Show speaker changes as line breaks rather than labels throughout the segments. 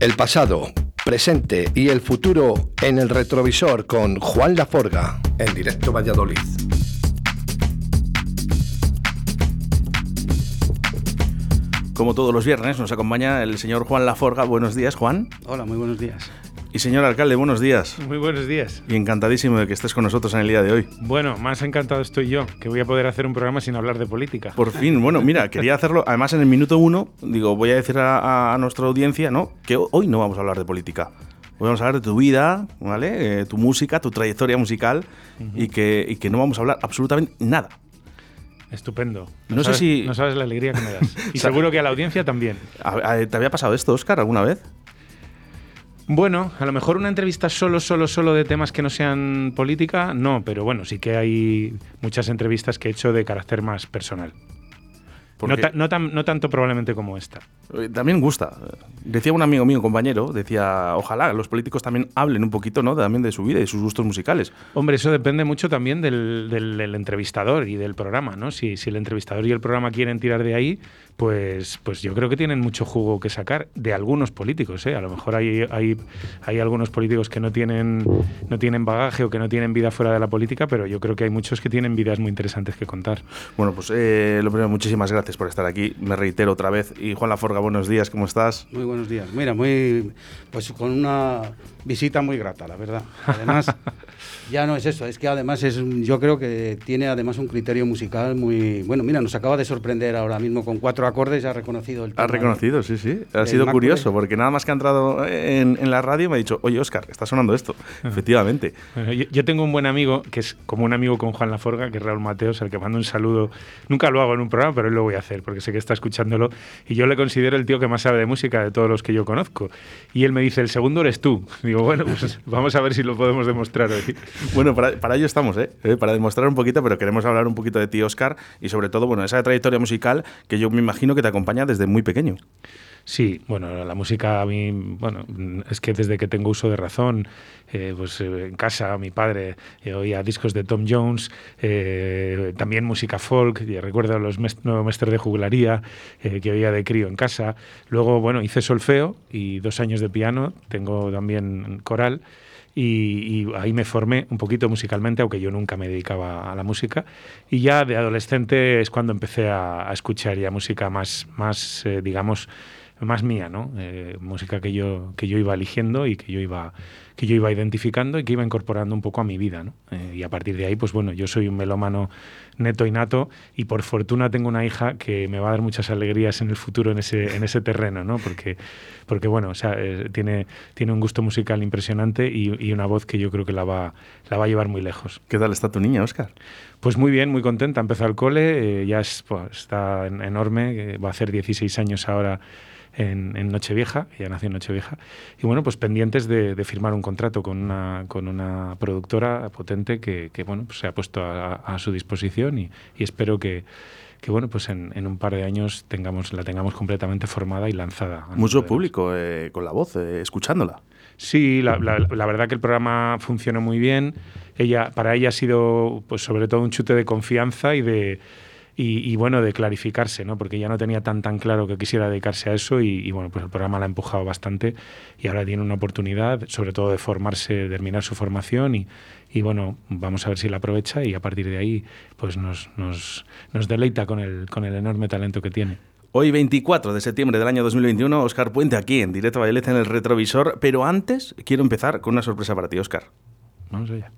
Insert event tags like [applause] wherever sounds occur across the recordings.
El pasado, presente y el futuro en el retrovisor con Juan Laforga en directo Valladolid.
Como todos los viernes nos acompaña el señor Juan Laforga. Buenos días, Juan.
Hola, muy buenos días.
Y señor alcalde, buenos días.
Muy buenos días.
Y encantadísimo de que estés con nosotros en el día de hoy.
Bueno, más encantado estoy yo, que voy a poder hacer un programa sin hablar de política.
Por fin, bueno, mira, quería hacerlo, además en el minuto uno, digo, voy a decir a, nuestra audiencia, ¿no? Que hoy no vamos a hablar de política. Hoy vamos a hablar de tu vida, ¿vale? Eh, tu música, tu trayectoria musical y, que, y que no vamos a hablar absolutamente nada.
Estupendo.
No, sé si.
No sabes la alegría que me das. [laughs] Y seguro que a la audiencia también.
¿Te había pasado esto, Oscar, alguna vez?
Bueno, a lo mejor una entrevista solo, solo, solo de temas que no sean política, no, pero bueno, sí que hay muchas entrevistas que he hecho de carácter más personal. No, no, tanto probablemente como esta.
Eh, también gusta. Decía un amigo mío, compañero, decía, ojalá los políticos también hablen un poquito ¿no? también de su vida y sus gustos musicales.
Hombre, eso depende mucho también del, del, entrevistador y del programa. ¿no? Si, si el entrevistador y el programa quieren tirar de ahí, pues, pues yo creo que tienen mucho jugo que sacar de algunos políticos. ¿eh? A lo mejor hay, hay, hay algunos políticos que no tienen, no tienen bagaje o que no tienen vida fuera de la política, pero yo creo que hay muchos que tienen vidas muy interesantes que contar.
Bueno, pues eh, lo primero, muchísimas gracias por estar aquí. Me reitero otra vez. Y Juan Laforga, buenos días, ¿cómo estás?
Muy buenos días. Mira, muy, pues con una visita muy grata, la verdad. Además, [laughs] ya no es eso, es que además es, yo creo que tiene además un criterio musical muy bueno. Mira, nos acaba de sorprender ahora mismo con cuatro acordes, ha reconocido el
tema. Ha reconocido, sí, sí. Ha sido curioso, porque nada más que ha entrado en, la radio me ha dicho, oye, Oscar, está sonando esto. Efectivamente.
yo, tengo un buen amigo, que es como un amigo con Juan Laforga, que es Raúl Mateos, al que mando un saludo. Nunca lo hago en un programa, pero hoy lo voy a hacer, porque sé que está escuchándolo. Y yo le considero el tío que más sabe de música de todos los que yo conozco. Y él me dice, el segundo eres tú. [laughs] Digo, bueno, pues vamos a ver si lo podemos demostrar hoy. [laughs]
Bueno, para, para ello estamos, ¿eh? ¿eh? Para demostrar un poquito, pero queremos hablar un poquito de ti, Oscar, y sobre todo, bueno, esa trayectoria musical que yo me imagino que te acompaña desde muy pequeño.
Sí, bueno, la música a mí, bueno, es que desde que tengo uso de razón, eh, pues eh, en casa mi padre oía discos de Tom Jones, también música folk, y recuerdo los nuevos maestros de jugularía que oía de crío en casa. Luego, bueno, hice solfeo y dos años de piano, tengo también coral y, ahí me formé un poquito musicalmente, aunque yo nunca me dedicaba a la música. Y ya de adolescente es cuando empecé a, escuchar ya música más, más eh, digamos, más mía, ¿no? Eh, música que yo, que yo iba eligiendo y que yo iba, que yo iba identificando y que iba incorporando un poco a mi vida, ¿no? Eh, y a partir de ahí, pues bueno, yo soy un melómano neto y nato y por fortuna tengo una hija que me va a dar muchas alegrías en el futuro en ese, en ese terreno, ¿no? Porque, porque bueno, o sea, eh, tiene, tiene un gusto musical impresionante y, y, una voz que yo creo que la va, la va a llevar muy lejos.
¿Qué tal está tu niña, Oscar?
Pues muy bien, muy contenta. Empezó el cole, ya es, pues, está enorme, va a hacer 16 años ahora en, Nochevieja, ella nació en Nochevieja, y bueno, pues pendientes de, firmar un contrato con una, con una productora potente que, bueno, pues se ha puesto a, su disposición y, espero que, que bueno, pues en, un par de años tengamos, la tengamos completamente formada y lanzada.
Mucho público eh, con la voz, eh, escuchándola.
Sí, la, la, verdad que el programa funcionó muy bien. Ella, para ella ha sido, pues sobre todo un chute de confianza y de y, bueno, de clarificarse, ¿no? porque ya no tenía tan tan claro que quisiera dedicarse a eso y, bueno, pues el programa la ha empujado bastante y ahora tiene una oportunidad, sobre todo de formarse, de terminar su formación y, y bueno, vamos a ver si la aprovecha y a partir de ahí pues nos, nos, nos deleita con el, con el enorme talento que tiene.
Hoy 24 de septiembre del año 2021, Oscar Puente aquí en Directo Valladolid en el retrovisor, pero antes quiero empezar con una sorpresa para ti, Oscar.
Vamos allá.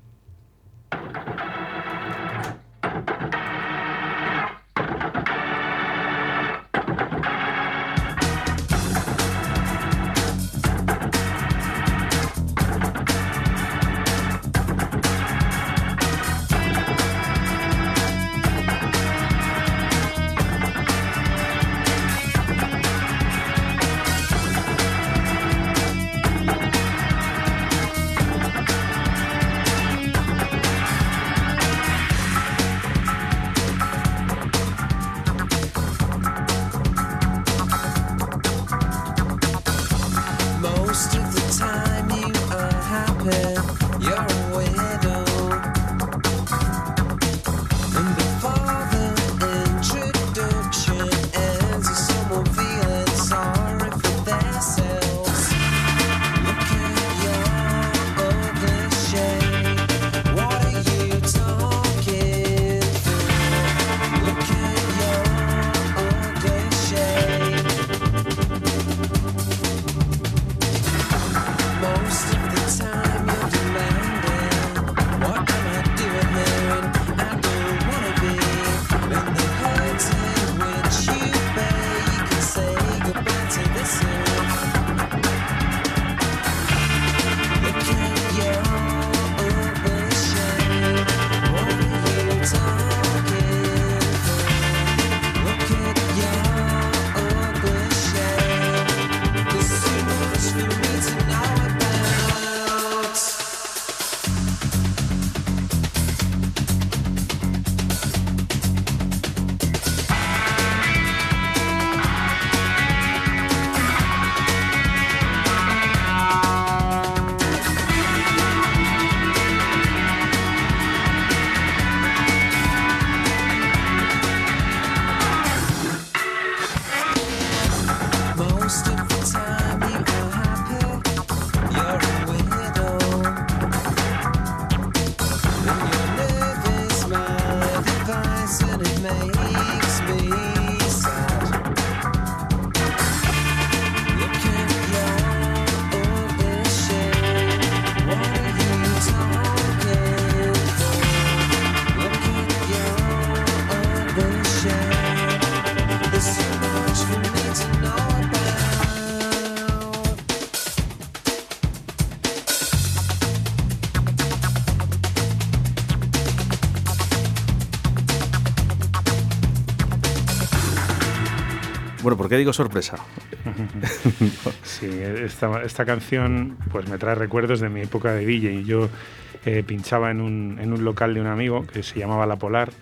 Bueno, ¿por qué digo sorpresa? [laughs]
sí, esta, esta, canción pues me trae recuerdos de mi época de DJ. Yo eh, pinchaba en un, en un local de un amigo que se llamaba La Polar,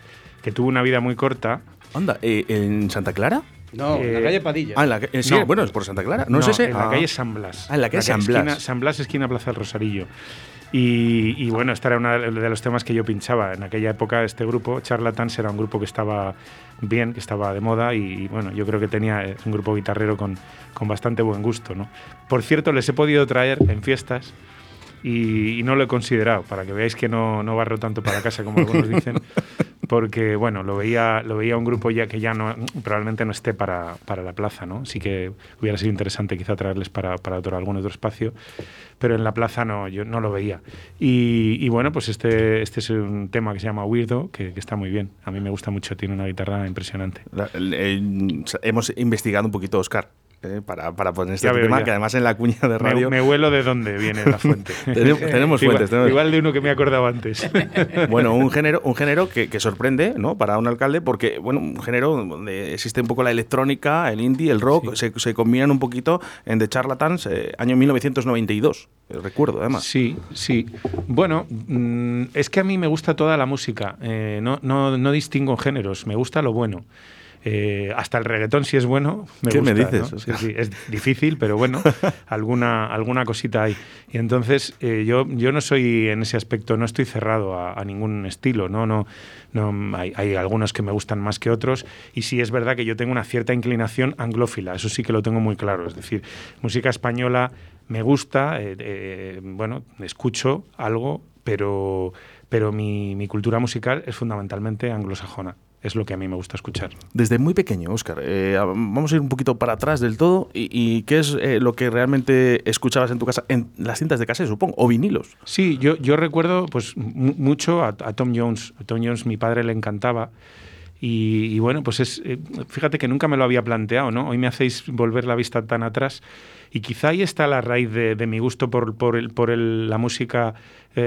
que tuvo una vida muy corta.
Anda, eh, ¿en Santa Clara?
No, en la calle Padilla.
Ah, en la, sí, bueno, es por Santa Clara. No, sé
En la calle San Blas.
Ah, en la calle San Blas.
San Blas, esquina Plaza del Rosarillo. Y, bueno, este era uno de los temas que yo pinchaba. En aquella época, este grupo, Charlatans, era un grupo que estaba bien, que estaba de moda y, bueno, yo creo que tenía es un grupo guitarrero con, con bastante buen gusto. ¿no? Por cierto, les he podido traer en fiestas y, no lo he considerado, para que veáis que no, no barro tanto para casa como algunos [laughs] dicen, porque bueno, lo veía, lo veía un grupo ya que ya no, probablemente no esté para, para la plaza, ¿no? Sí que hubiera sido interesante quizá traerles para, para otro, algún otro espacio, pero en la plaza no, yo no lo veía. Y, bueno, pues este, este es un tema que se llama Weirdo, que, está muy bien. A mí me gusta mucho, tiene una guitarra impresionante.
hemos investigado un poquito, Oscar, eh, para, para, poner este tema, que además en la cuña de radio...
Me, huelo de dónde viene la fuente. [laughs]
tenemos, fuentes.
Igual, de uno que me acordaba antes. [laughs]
bueno, un género, un género que, que, sorprende ¿no? para un alcalde porque, bueno, un género donde existe un poco la electrónica, el indie, el rock, se, se, combinan un poquito en The Charlatans, eh, año 1992, eh, recuerdo además.
Sí, sí. Bueno, mm, es que a mí me gusta toda la música, no, no, no distingo géneros, me gusta lo bueno. Eh, hasta el reggaetón, si es bueno, me
¿Qué
me
dices?
es difícil, pero bueno, [laughs] alguna, alguna cosita hay. Y entonces eh, yo, yo no soy en ese aspecto, no estoy cerrado a, ningún estilo, ¿no? no, no hay, hay, algunos que me gustan más que otros y sí es verdad que yo tengo una cierta inclinación anglófila, eso sí que lo tengo muy claro. Es decir, música española me gusta, eh, bueno, escucho algo, pero, pero mi, mi cultura musical es fundamentalmente anglosajona es lo que a mí me gusta escuchar.
Desde muy pequeño, Óscar, eh, vamos a ir un poquito para atrás del todo. ¿Y, qué es eh, lo que realmente escuchabas en tu casa? En las cintas de casa, supongo, o vinilos.
Sí, yo, yo recuerdo pues mucho a, Tom Jones. A Tom Jones mi padre le encantaba. Y, bueno, pues es, eh, fíjate que nunca me lo había planteado, ¿no? Hoy me hacéis volver la vista tan atrás y quizá ahí está la raíz de, mi gusto por, por, el, por la música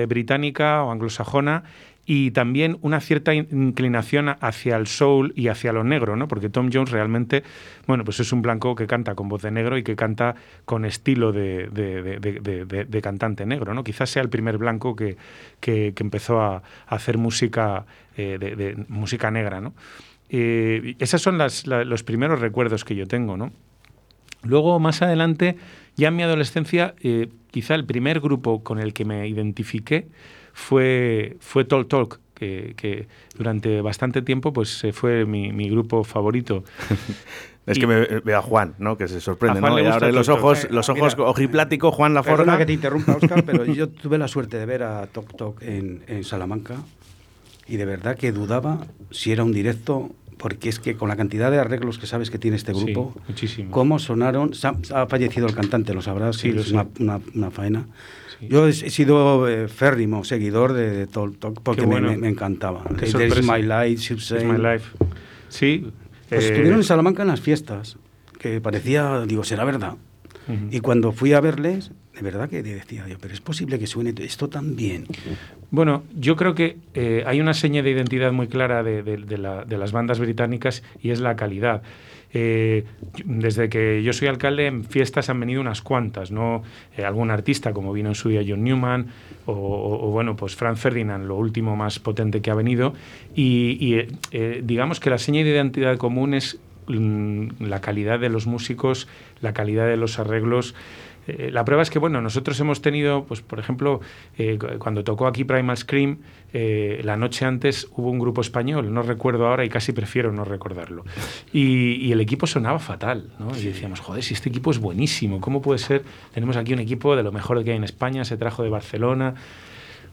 británica o anglosajona y también una cierta inclinación hacia el soul y hacia lo negro, ¿no? Porque Tom Jones realmente, bueno, pues es un blanco que canta con voz de negro y que canta con estilo de, cantante negro, ¿no? Quizás sea el primer blanco que, que, empezó a, hacer música, eh, de, música negra, ¿no? Eh, esos son las, los primeros recuerdos que yo tengo, ¿no? Luego, más adelante, ya en mi adolescencia, eh, quizá el primer grupo con el que me identifiqué fue, fue Talk Talk, que, durante bastante tiempo pues fue mi, mi grupo favorito. [laughs]
Es que me veo a Juan, ¿no? Que se sorprende, ¿no? Y ahora los ojos, los ojos ojiplático, Juan La Forma.
que te interrumpa, Oscar, pero yo tuve la suerte de ver a Tok Tok en, en Salamanca y de verdad que dudaba si era un directo porque es que con la cantidad de arreglos que sabes que tiene este grupo,
muchísimo.
cómo sonaron, ha, fallecido el cantante, lo sabrás, sí, es una, una, faena. Yo he, sido eh, férrimo seguidor de, Talk Talk porque me, encantaba.
It's My Life, It's My Life. Sí.
Pues estuvieron en Salamanca en las fiestas, que parecía, digo, será verdad. Y cuando fui a verles, de verdad que decía yo, pero es posible que suene esto tan bien.
Bueno, yo creo que eh, hay una seña de identidad muy clara de, las bandas británicas y es la calidad. Eh, desde que yo soy alcalde, en fiestas han venido unas cuantas, ¿no? Eh, algún artista, como vino en su día John Newman, o, bueno, pues Franz Ferdinand, lo último más potente que ha venido. Y, digamos que la seña de identidad común es mm, la calidad de los músicos, la calidad de los arreglos. Eh, la prueba es que, bueno, nosotros hemos tenido, pues, por ejemplo, eh, cuando tocó aquí Primal Scream, eh, la noche antes hubo un grupo español, no recuerdo ahora y casi prefiero no recordarlo. Y, el equipo sonaba fatal, ¿no? Y decíamos, joder, si este equipo es buenísimo, ¿cómo puede ser? Tenemos aquí un equipo de lo mejor que hay en España, se trajo de Barcelona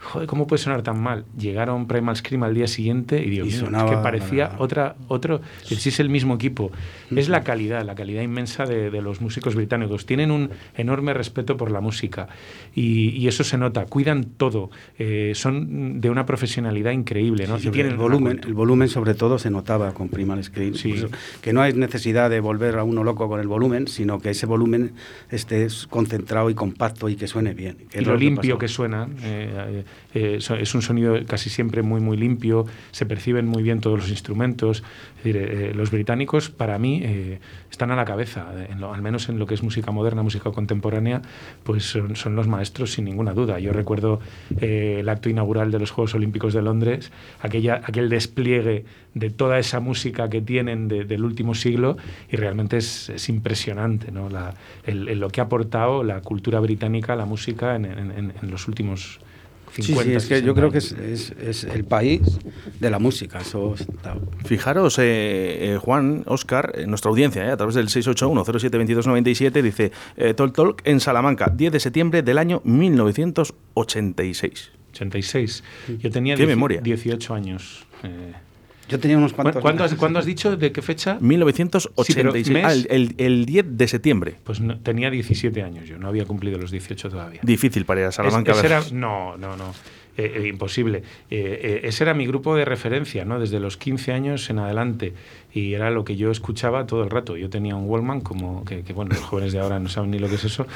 joder, ¿cómo puede sonar tan mal? Llegaron Primal Scream al día siguiente y, Dios que parecía otra, otro, si es el mismo equipo. Es la calidad, la calidad inmensa de, los músicos británicos. Tienen un enorme respeto por la música y, eso se nota. Cuidan todo. Eh, son de una profesionalidad increíble. ¿no?
y tienen el volumen, el volumen sobre todo se notaba con Primal Scream. que no hay necesidad de volver a uno loco con el volumen, sino que ese volumen esté concentrado y compacto y que suene bien.
y lo, limpio que, suena. Eh, es un sonido casi siempre muy, muy limpio, se perciben muy bien todos los instrumentos. Es decir, los británicos, para mí, están a la cabeza, al menos en lo que es música moderna, música contemporánea, pues son, los maestros sin ninguna duda. Yo recuerdo el acto inaugural de los Juegos Olímpicos de Londres, aquella, aquel despliegue de toda esa música que tienen del último siglo y realmente es, impresionante ¿no? la, lo que ha aportado la cultura británica la música en, los últimos 50
sí, sí, es que yo creo que es, es, el país de la música. Eso
Fijaros, eh, eh, Juan, Oscar, en nuestra audiencia, eh, a través del 681-072297, dice Talk Talk en Salamanca, 10 de septiembre del año 1986.
86. Yo tenía 18 años.
Yo tenía unos cuantos.
¿Cuándo has, ¿Cuándo has, dicho? ¿De qué fecha?
1986. Ah, el, el, 10 de septiembre.
Pues tenía 17 años yo, no había cumplido los 18 todavía.
Difícil para ir a Salamanca.
no, no, no. Eh, eh, imposible. Eh, ese era mi grupo de referencia, ¿no? Desde los 15 años en adelante y era lo que yo escuchaba todo el rato. Yo tenía un Wallman, como que, bueno, los jóvenes de ahora no saben ni lo que es eso,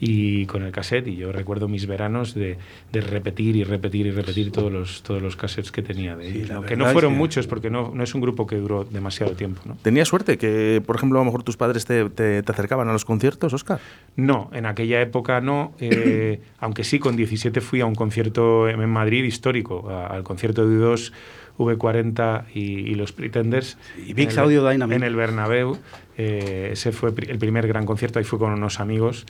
y con el cassette, y yo recuerdo mis veranos de, de repetir y repetir y repetir todos los, todos los cassettes que tenía de ellos. que no fueron muchos, porque no, no es un grupo que duró demasiado tiempo. ¿no?
¿Tenías suerte que, por ejemplo, a lo mejor tus padres te, te, acercaban a los conciertos, Oscar?
No, en aquella época no, eh, [coughs] aunque sí, con 17 fui a un concierto en Madrid histórico, al concierto de U2 V40 y, los Pretenders.
Y Big Audio Dynamic.
En el Bernabéu. Eh, ese fue el primer gran concierto, ahí fue con unos amigos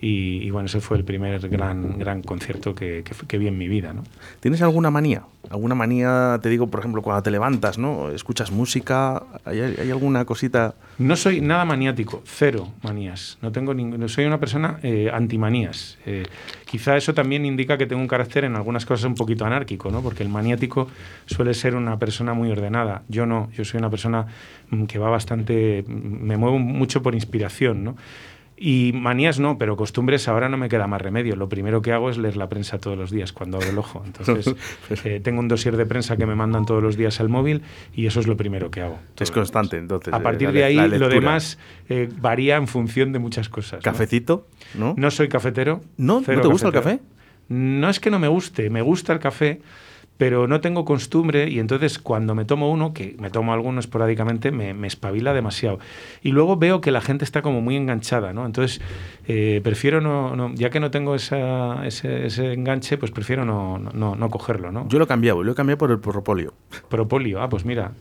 y, bueno, ese fue el primer gran, gran concierto que, que, vi en mi vida. ¿no?
¿Tienes alguna manía? ¿Alguna manía, te digo, por ejemplo, cuando te levantas, ¿no? ¿Escuchas música? ¿Hay, hay alguna cosita?
No soy nada maniático, cero manías. No tengo ningún, soy una persona eh, antimanías. Eh, quizá eso también indica que tengo un carácter en algunas cosas un poquito anárquico, ¿no? Porque el maniático suele ser una persona muy ordenada. Yo no, yo soy una persona mm, que va bastante, mm, me muevo mucho por inspiración, ¿no? Y manías no, pero costumbres ahora no me queda más remedio. Lo primero que hago es leer la prensa todos los días cuando abro el ojo. [laughs] Entonces, eh, tengo un dossier de prensa que me mandan todos los días al móvil y eso es lo primero que hago.
Es constante, entonces.
A partir de ahí, lo demás eh, varía en función de muchas cosas.
¿Cafecito? ¿No?
No soy cafetero.
¿No? ¿No te gusta el café?
No es que no me guste, me gusta el café pero no tengo costumbre y entonces cuando me tomo uno, que me tomo alguno esporádicamente, me, me espabila demasiado. Y luego veo que la gente está como muy enganchada, ¿no? Entonces eh, prefiero no, ya que no tengo esa, ese, ese, enganche, pues prefiero no, no, no, cogerlo, ¿no?
Yo lo he cambiado, lo he cambiado por el propolis.
Propolis, ah, pues mira,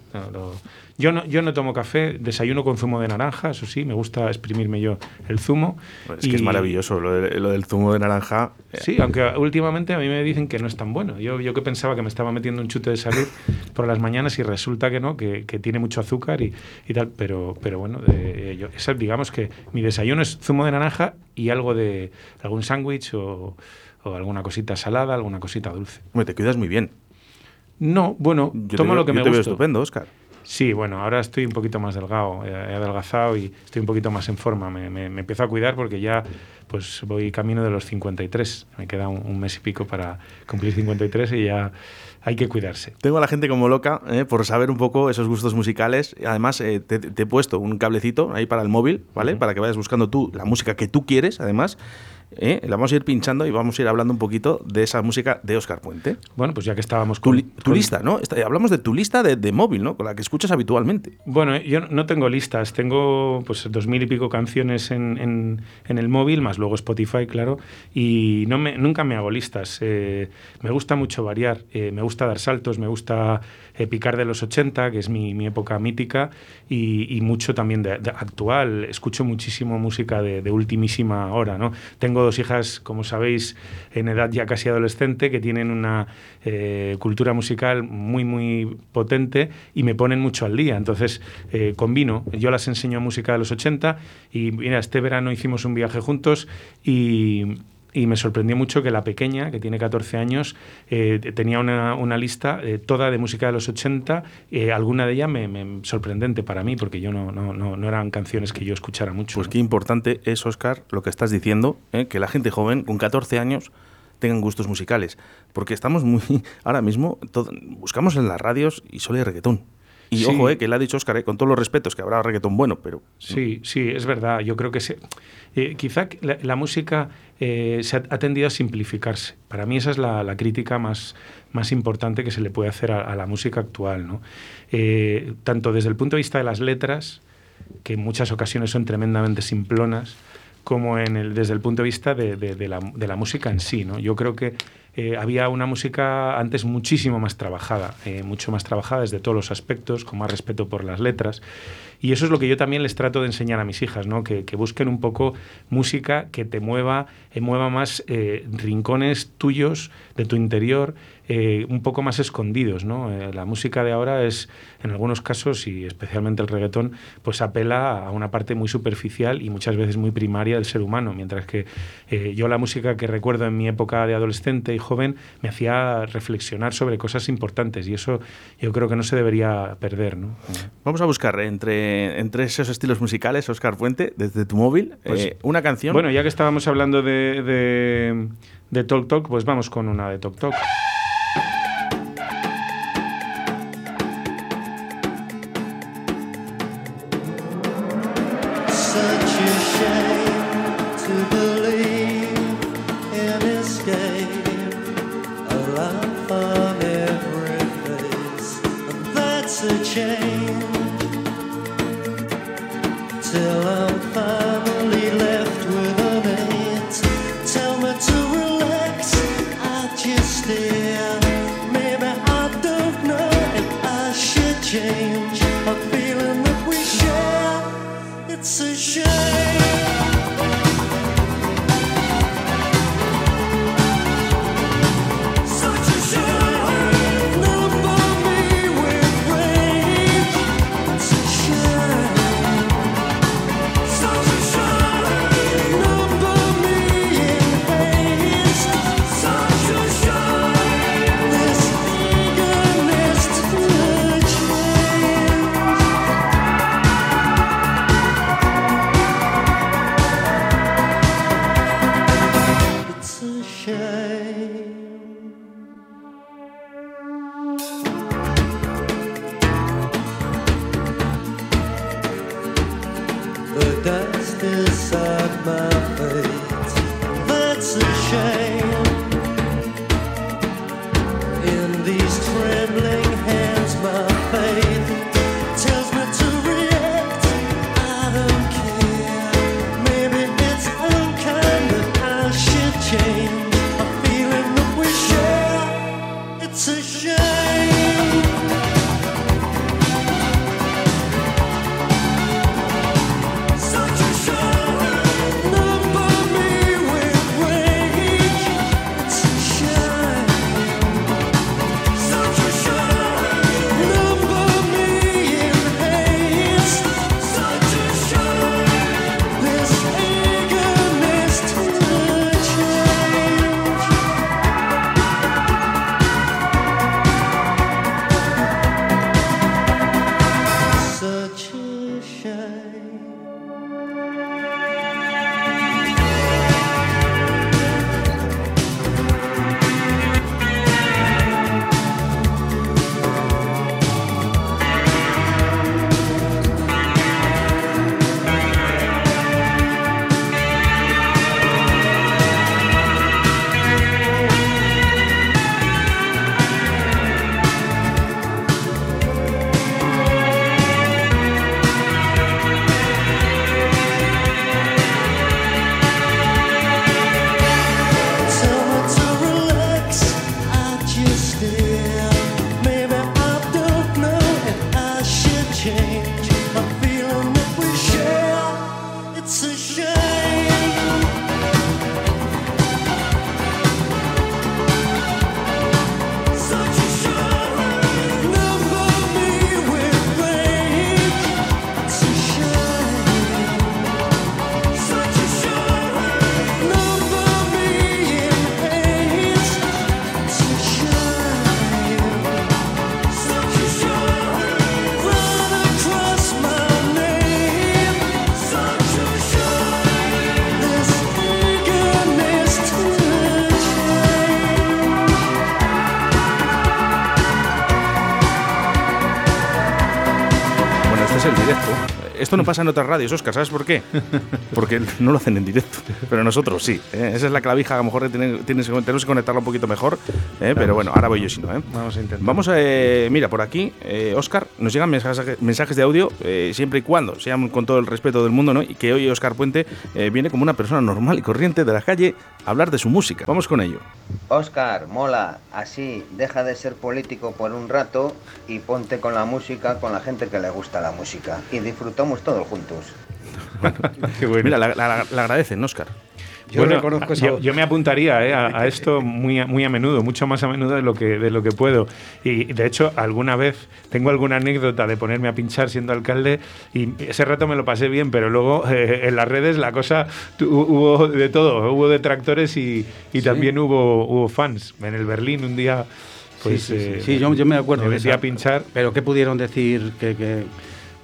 yo no, yo no tomo café, desayuno con zumo de naranja, eso sí, me gusta exprimirme yo el zumo.
es que es maravilloso lo, del zumo de naranja.
Sí, aunque últimamente a mí me dicen que no es tan bueno. Yo, yo que pensaba que me estaba metiendo un chute de salud por las mañanas y resulta que no, que, que tiene mucho azúcar y, y, tal. Pero, pero bueno, yo, digamos que mi desayuno es zumo de naranja y algo de algún sándwich o, o alguna cosita salada, alguna cosita dulce.
Hombre, te cuidas muy bien.
No, bueno, tomo lo que me gusta.
estupendo, Oscar.
Sí, bueno, ahora estoy un poquito más delgado, he adelgazado y estoy un poquito más en forma. Me, me, empiezo a cuidar porque ya pues voy camino de los 53. Me queda un, mes y pico para cumplir 53 y ya hay que cuidarse.
Tengo a la gente como loca eh, por saber un poco esos gustos musicales. Además, eh, te, he puesto un cablecito ahí para el móvil, ¿vale? Para que vayas buscando tú la música que tú quieres, además. ¿Eh? La vamos a ir pinchando y vamos a ir hablando un poquito de esa música de Oscar Puente.
Bueno, pues ya que estábamos con...
Tu, lista, ¿no? Hablamos de tu lista de, móvil, ¿no? Con la que escuchas habitualmente.
Bueno, yo no tengo listas. Tengo pues dos mil y pico canciones en, el móvil, más luego Spotify, claro. Y no me, nunca me hago listas. Eh, me gusta mucho variar. Eh, me gusta dar saltos, me gusta picar de los 80, que es mi, época mítica, y, mucho también de, actual. Escucho muchísimo música de, de ultimísima hora, ¿no? Tengo dos hijas, como sabéis, en edad ya casi adolescente, que tienen una eh, cultura musical muy, muy potente y me ponen mucho al día. Entonces, eh, combino. Yo las enseño música de los 80 y, mira, este verano hicimos un viaje juntos y y me sorprendió mucho que la pequeña, que tiene 14 años, eh, tenía una, una lista eh, toda de música de los 80, eh, alguna de ellas me, sorprendente para mí, porque yo no, no, no, eran canciones que yo escuchara mucho.
Pues qué importante es, Oscar, lo que estás diciendo, que la gente joven con 14 años tengan gustos musicales, porque estamos muy, [laughs] ahora mismo, buscamos en las radios y solo hay reggaetón. Y ojo, eh, que le ha dicho Oscar, eh, con todos los respetos, que habrá reggaetón bueno, pero...
Sí, sí, es verdad. Yo creo que se, eh, quizá la, música se ha, tendido a simplificarse. Para mí esa es la, crítica más, más importante que se le puede hacer a, la música actual. ¿no? tanto desde el punto de vista de las letras, que en muchas ocasiones son tremendamente simplonas, como en el, desde el punto de vista de, de, la, de la, música en sí. ¿no? Yo creo que eh, había una música antes muchísimo más trabajada, eh, mucho más trabajada desde todos los aspectos, con más respeto por las letras. Y eso es lo que yo también les trato de enseñar a mis hijas, ¿no? que, busquen un poco música que te mueva, eh, mueva más rincones tuyos, de tu interior, un poco más escondidos. ¿no? la música de ahora es, en algunos casos, y especialmente el reggaetón, pues apela a una parte muy superficial y muchas veces muy primaria del ser humano, mientras que yo la música que recuerdo en mi época de adolescente y joven me hacía reflexionar sobre cosas importantes y eso yo creo que no se debería perder. ¿no?
Vamos a buscar entre, entre esos estilos musicales, Oscar Fuente, desde tu móvil, pues, eh, una canción.
Bueno, ya que estábamos hablando de, de, de Talk Talk, pues vamos con una de Talk Talk.
Esto no pasa en otras radios, Oscar, ¿sabes por qué? Porque no lo hacen en directo, pero nosotros sí. ¿eh? Esa es la clavija, a lo mejor tienes, tenemos que conectarla un poquito mejor, ¿eh? pero bueno, ahora voy yo si no. ¿eh?
Vamos a intentar.
Vamos a, mira, por aquí, Oscar, nos llegan mensajes, mensajes de audio siempre y cuando, sean con todo el respeto del mundo, ¿no? Y que hoy Oscar Puente viene como una persona normal y corriente de la calle a hablar de su música. Vamos con ello.
Oscar, mola, así, deja de ser político por un rato y ponte con la música, con la gente que le gusta la música. Y disfrutamos todos juntos. [laughs]
Mira, la, agradecen, Oscar.
Yo, yo, me apuntaría eh, a, esto muy a, muy a menudo, mucho más a menudo de lo, que, de lo que puedo. Y de hecho, alguna vez tengo alguna anécdota de ponerme a pinchar siendo alcalde y ese rato me lo pasé bien, pero luego [laughs] eh, en las redes la cosa hubo de todo, hubo detractores y, y también hubo, hubo fans. En el Berlín un día pues,
sí, eh, yo, me acuerdo.
Me decía pinchar.
Pero ¿qué pudieron decir? que,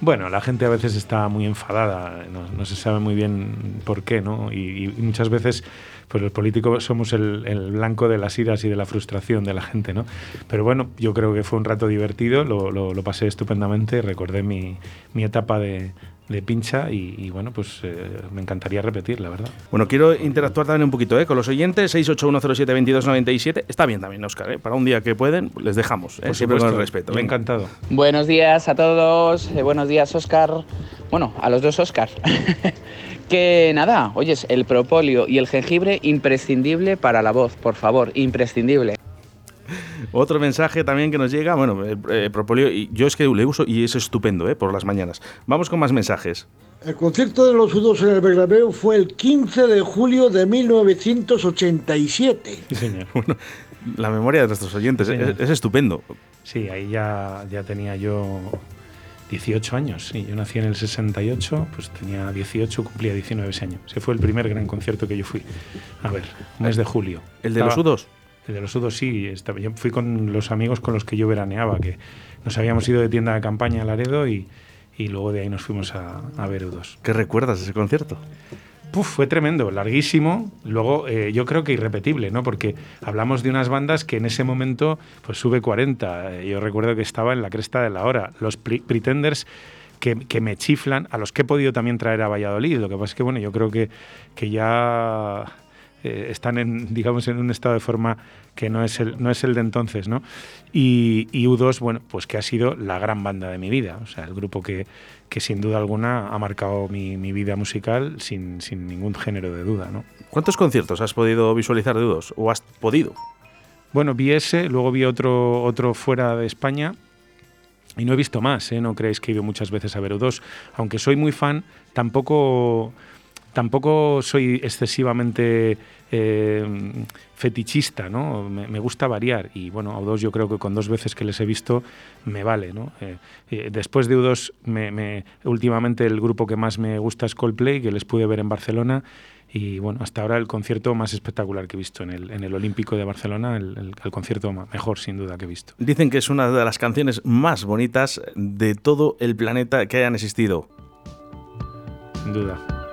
Bueno, la gente a veces está muy enfadada, no, se sabe muy bien por qué, ¿no? Y, muchas veces, pues los políticos somos el, blanco de las iras y de la frustración de la gente, ¿no? Pero bueno, yo creo que fue un rato divertido, lo, pasé estupendamente, recordé mi etapa de, de pincha y, bueno, pues eh, me encantaría repetir, la verdad.
Bueno, quiero interactuar también un poquito ¿eh? con los oyentes, 681072297. Está bien también, Oscar, ¿eh? para un día que pueden, les dejamos, ¿eh? siempre con el respeto.
Me encantado.
Buenos días a todos, eh, buenos días, Oscar. Bueno, a los dos Oscar. [laughs] que nada, oyes, el propóleo y el jengibre imprescindible para la voz, por favor, imprescindible.
Otro mensaje también que nos llega, bueno, eh, Propolio, y yo es que le uso y es estupendo, eh, por las mañanas. Vamos con más mensajes.
El concierto de los Udos en el Bernabéu fue el 15 de julio de 1987.
Sí, señor. [laughs]
la memoria de nuestros oyentes es, estupendo.
Sí, ahí ya, ya tenía yo 18 años. Sí, yo nací en el 68, pues tenía 18, cumplía 19 ese año. Ese fue el primer gran concierto que yo fui. A ver, mes de julio.
¿El de los Udos?
De los sudos sí. Estaba, yo fui con los amigos con los que yo veraneaba, que nos habíamos ido de tienda de campaña a Laredo y, y luego de ahí nos fuimos a, a ver U2.
¿Qué recuerdas de ese concierto?
Puf, fue tremendo, larguísimo, luego eh, yo creo que irrepetible, ¿no? Porque hablamos de unas bandas que en ese momento pues sube 40, yo recuerdo que estaba en la cresta de la hora, los Pretenders que, que, me chiflan, a los que he podido también traer a Valladolid, lo que pasa es que bueno, yo creo que, que ya eh, están en, digamos, en un estado de forma que no es el, no es el de entonces, ¿no? Y, U2, bueno, pues que ha sido la gran banda de mi vida, o sea, el grupo que, que sin duda alguna ha marcado mi, mi vida musical sin, sin, ningún género de duda, ¿no?
¿Cuántos conciertos has podido visualizar de U2 o has podido?
Bueno, vi ese, luego vi otro, otro fuera de España, y no he visto más, ¿eh? no creéis que he ido muchas veces a ver U2. Aunque soy muy fan, tampoco tampoco soy excesivamente eh, fetichista, ¿no? Me, gusta variar y bueno, U2 yo creo que con dos veces que les he visto me vale, ¿no? Eh, eh, después de U2, me, últimamente el grupo que más me gusta es Coldplay, que les pude ver en Barcelona y bueno, hasta ahora el concierto más espectacular que he visto en el, en el Olímpico de Barcelona, el, el, concierto mejor sin duda que he visto.
Dicen que es una de las canciones más bonitas de todo el planeta que hayan existido.
Sin duda.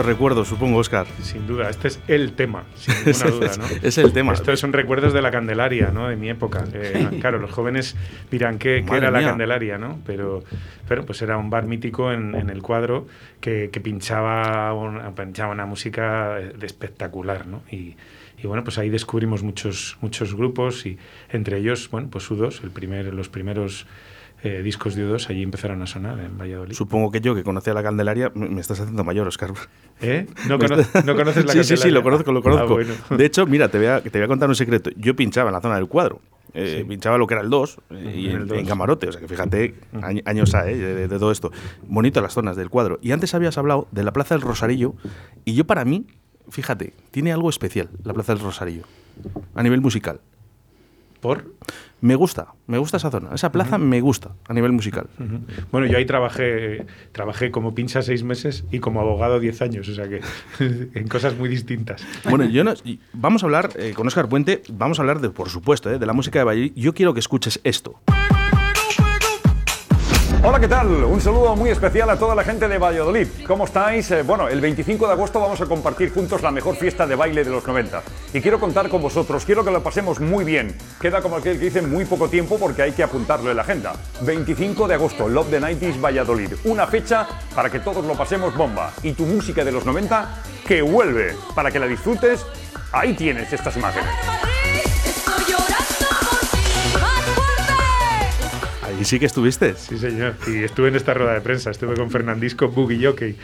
Bonitos recuerdos, supongo, Oscar.
Sin duda, este es el tema, sin [laughs] ninguna duda, ¿no?
es el tema.
Estos son recuerdos de la Candelaria, ¿no? De mi época. Eh, claro, los jóvenes dirán qué, qué
Madre
era la
mía.
Candelaria, ¿no? Pero, pero pues era un bar mítico en, en el cuadro que, que pinchaba, una, pinchaba una música de espectacular, ¿no? Y, y bueno, pues ahí descubrimos muchos, muchos grupos y entre ellos, bueno, pues U2, el primer, los primeros eh, discos de U2 allí empezaron a sonar en Valladolid.
Supongo que yo, que conocía la Candelaria, me estás haciendo mayor, Oscar.
¿Eh? [laughs] ¿No, cono- ¿no conoces la [laughs]
Sí, sí, sí,
Candelaria?
lo conozco, lo conozco.
Ah, bueno. [laughs]
De hecho, mira, te voy, a, te voy a contar un secreto. Yo pinchaba en la zona del cuadro. Eh,
Sí.
Pinchaba lo que era el 2 eh, y
en
en,
el 2.
en camarote. O sea que fíjate, año- años A, eh, de, de todo esto. Bonito las zonas del cuadro. Y antes habías hablado de la Plaza del Rosarillo. Y yo, para mí, fíjate, tiene algo especial la Plaza del Rosarillo. A nivel musical.
¿Por?
Me gusta, me gusta esa zona. Esa plaza me gusta a nivel musical.
Bueno, yo ahí trabajé, trabajé como pincha seis meses y como abogado diez años, o sea que [laughs] en cosas muy distintas.
Bueno, yo no, vamos a hablar eh, con Oscar Puente, vamos a hablar de, por supuesto, eh, de la música de Valladolid. Yo quiero que escuches esto.
Hola, ¿qué tal? Un saludo muy especial a toda la gente de Valladolid. ¿Cómo estáis? Eh, bueno, el 25 de agosto vamos a compartir juntos la mejor fiesta de baile de los 90. Y quiero contar con vosotros, quiero que lo pasemos muy bien. Queda como aquel que dice muy poco tiempo porque hay que apuntarlo en la agenda. 25 de agosto, Love the 90s Valladolid. Una fecha para que todos lo pasemos bomba. Y tu música de los 90 que vuelve. Para que la disfrutes, ahí tienes estas imágenes.
Ahí sí que estuviste.
Sí, señor. Y estuve en esta rueda de prensa, estuve con Fernandisco Boogie Jockey,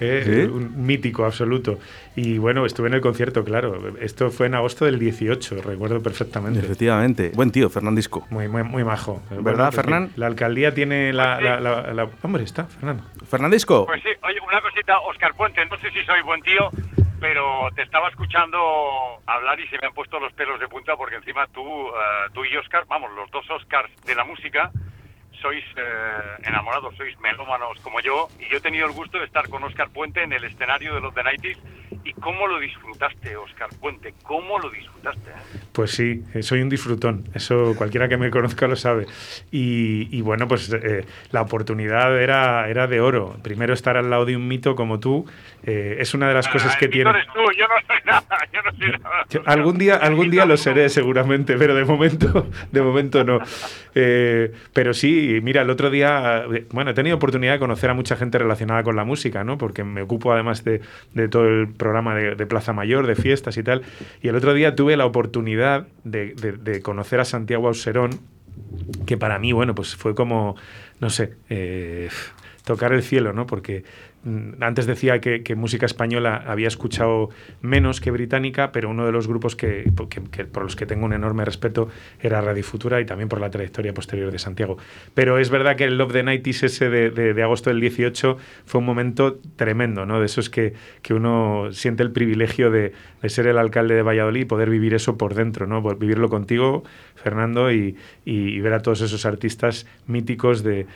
eh,
¿Sí?
un mítico absoluto. Y bueno, estuve en el concierto, claro. Esto fue en agosto del 18, recuerdo perfectamente.
Efectivamente. Buen tío, Fernandisco.
Muy, muy, muy majo.
¿Verdad,
pues
Fernán?
La alcaldía tiene la, la- la- la- Hombre, está, Fernando.
Fernandisco.
Pues sí, oye, una cosita, Oscar Puente, no sé si soy buen tío, pero te estaba escuchando hablar y se me han puesto los pelos de punta porque encima tú, eh, tú y Oscar, vamos, los dos Oscars de la música, sois eh, enamorados, sois melómanos como yo, y yo he tenido el gusto de estar con Oscar Puente en el escenario de los The 90s, y cómo lo disfrutaste, Oscar Puente, cómo lo disfrutaste.
Pues sí, soy un disfrutón, eso cualquiera que me conozca lo sabe. Y, y bueno, pues eh, la oportunidad era, era de oro. Primero estar al lado de un mito como tú eh, es una de las cosas
Ah,
que
el
tiene...
eres tú, yo no soy [laughs] nada, yo no soy nada.
Yo algún día, algún día lo seré seguramente, pero de momento, [laughs] de momento no. [laughs] Eh, pero sí, mira, el otro día, eh, bueno, he tenido oportunidad de conocer a mucha gente relacionada con la música, ¿no? Porque me ocupo además de, de todo el programa de, Plaza Mayor, de fiestas y tal. Y el otro día tuve la oportunidad de, de- conocer a Santiago Auserón, que para mí, bueno, pues fue como, no sé, eh, tocar el cielo, ¿no? Porque antes decía que, que música española había escuchado menos que británica, pero uno de los grupos que, que- por los que tengo un enorme respeto era Radio Futura y también por la trayectoria posterior de Santiago. Pero es verdad que el Love the 90s ese de, de- de agosto del 18 fue un momento tremendo, ¿no? De esos que, que uno siente el privilegio de, de ser el alcalde de Valladolid y poder vivir eso por dentro, ¿no? Vivirlo contigo, Fernando, y, y- ver a todos esos artistas míticos de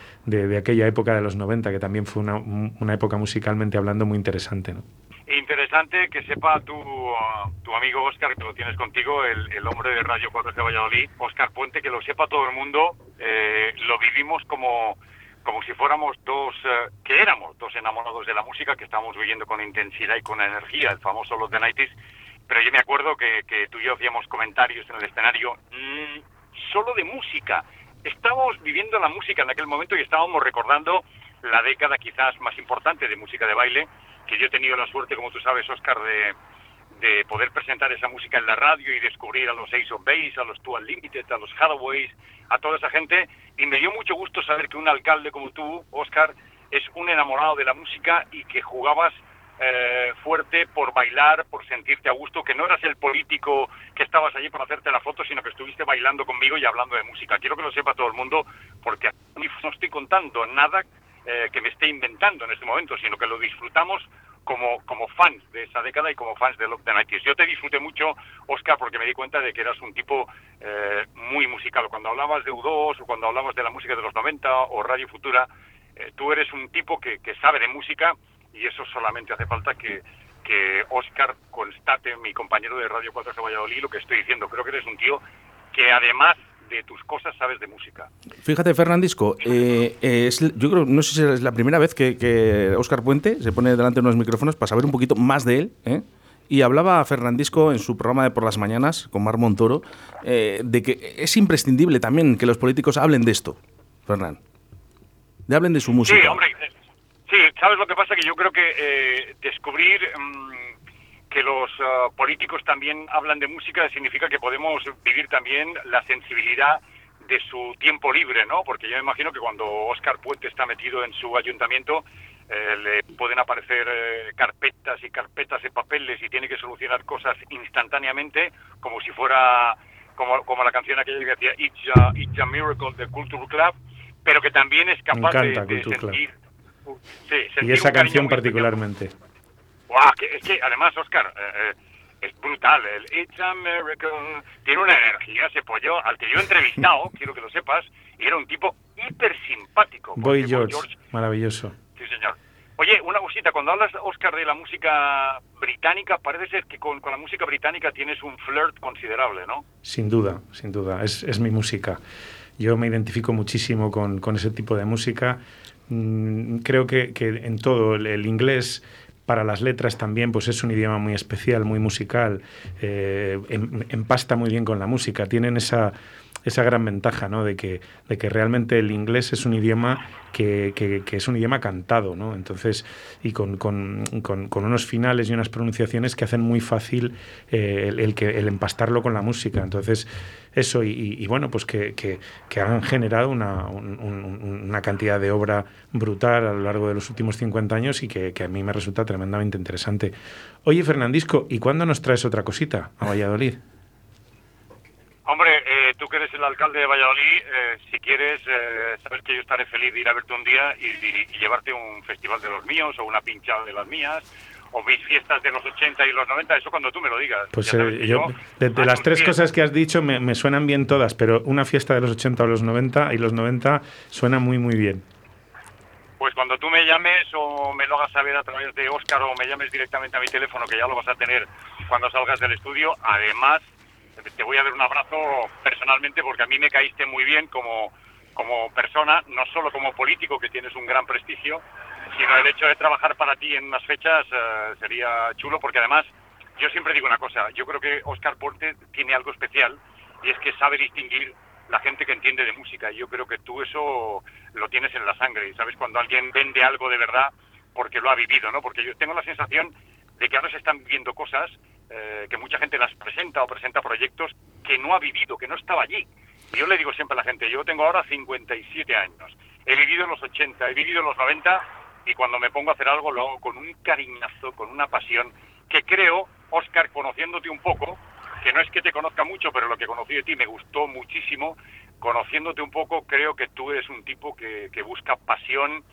aquella época de los 90, que también fue una, una época musicalmente hablando muy interesante, ¿no?
Interesante que sepa tu, tu amigo Oscar, que lo tienes contigo, el, el hombre de Radio 4 de Valladolid, Oscar Puente, que lo sepa todo el mundo. eh, lo vivimos como, como si fuéramos dos, eh, que éramos dos enamorados de la música, que estábamos viviendo con intensidad y con energía, el famoso Los de Nighties. Pero yo me acuerdo que, que tú y yo hacíamos comentarios en el escenario, mm, solo de música. Estábamos viviendo la música en aquel momento y estábamos recordando la década quizás más importante de música de baile, que yo he tenido la suerte, como tú sabes, Oscar, de, de poder presentar esa música en la radio y descubrir a los Ace of Base, a los Two Unlimited, a los Hathaways, a toda esa gente. Y me dio mucho gusto saber que un alcalde como tú, Oscar, es un enamorado de la música y que jugabas eh, fuerte por bailar, por sentirte a gusto, que no eras el político que estabas allí por hacerte la foto, sino que estuviste bailando conmigo y hablando de música. Quiero que lo sepa todo el mundo, porque no estoy contando nada eh, que me esté inventando en este momento, sino que lo disfrutamos como, como fans de esa década y como fans de Love the 90s. Yo te disfruté mucho, Oscar, porque me di cuenta de que eras un tipo eh, muy musical. Cuando hablabas de U2 o cuando hablabas de la música de los 90 o Radio Futura, eh, tú eres un tipo que, que sabe de música y eso solamente hace falta que, que Oscar constate, mi compañero de Radio 4 de Valladolid, lo que estoy diciendo. Creo que eres un tío que además de tus cosas sabes de música.
Fíjate, Fernandisco, eh, es, yo creo, no sé si es la primera vez que, que Óscar Puente se pone delante de unos micrófonos para saber un poquito más de él, ¿eh? Y hablaba Fernandisco en su programa de Por las Mañanas con Mar Montoro eh, de que es imprescindible también que los políticos hablen de esto, Fernán. De hablen de su música.
Sí, hombre. eh, Sí, ¿sabes lo que pasa? Que yo creo que eh, descubrir mm, que los ah, políticos también hablan de música significa que podemos vivir también la sensibilidad de su tiempo libre, ¿no? Porque yo me imagino que cuando Óscar Puente está metido en su ayuntamiento eh, le pueden aparecer eh, carpetas y carpetas de papeles y tiene que solucionar cosas instantáneamente como si fuera como, como la canción aquella que decía It's a, It's a Miracle de Culture Club, pero que también es capaz de-
encanta
sentir sí,
Y
sentir
esa
un cariño
canción particularmente.
Guau, que- es que además, Oscar, eh, eh, es brutal. El It's American tiene una energía, ese pollo, al que yo he entrevistado, [laughs] quiero que lo sepas, y era un tipo hiper simpático.
Boy George, maravilloso.
Sí, señor. Oye, una cosita, cuando hablas, Oscar, de la música británica, parece ser que con, con la música británica tienes un flirt considerable, ¿no?
Sin duda, sin duda. Es, es mi música. Yo me identifico muchísimo con, con ese tipo de música. Mm, creo que, que en todo el, el inglés para las letras también pues es un idioma muy especial, muy musical, eh, em- empasta muy bien con la música, tienen esa, esa gran ventaja ¿no? de, que, de que realmente el inglés es un idioma que, que- es un idioma cantado, ¿no? entonces, y con, con- con- unos finales y unas pronunciaciones que hacen muy fácil eh, el, que, el empastarlo con la música, entonces eso y, bueno, pues que, que- han generado una, un- un- una cantidad de obra brutal a lo largo de los últimos 50 años y que, que a mí me resulta tremendamente interesante. Oye, Fernandisco, ¿y cuándo nos traes otra cosita a Valladolid?
Hombre, eh, tú que eres el alcalde de Valladolid, eh, si quieres, eh, sabes que yo estaré feliz de ir a verte un día y, y- y llevarte un festival de los míos o una pinchada de las mías o mis fiestas de los 80 y los 90, eso cuando tú me lo digas.
Pues eh, yo, de, de las tres cosas que has dicho me, me suenan bien todas, pero una fiesta de los 80 o los 90 y los 90 suena muy, muy bien.
Pues cuando tú me llames o me lo hagas saber a través de Óscar o me llames directamente a mi teléfono, que ya lo vas a tener cuando salgas del estudio, además te voy a dar un abrazo personalmente porque a mí me caíste muy bien como, como persona, no solo como político, que tienes un gran prestigio, sino el hecho de trabajar para ti en unas fechas eh, sería chulo porque además yo siempre digo una cosa, yo creo que Óscar Porte tiene algo especial y es que sabe distinguir la gente que entiende de música y yo creo que tú eso lo tienes en la sangre y sabes cuando alguien vende algo de verdad porque lo ha vivido, ¿no? Porque yo tengo la sensación de que ahora se están viendo cosas eh, que mucha gente las presenta o presenta proyectos que no ha vivido, que no estaba allí. Y yo le digo siempre a la gente, yo tengo ahora 57 años, he vivido en los 80, he vivido en los 90 y cuando me pongo a hacer algo lo hago con un cariñazo, con una pasión que creo, Oscar, conociéndote un poco, que no es que te conozca mucho, pero lo que conocí de ti me gustó muchísimo, conociéndote un poco creo que tú eres un tipo que, que busca pasión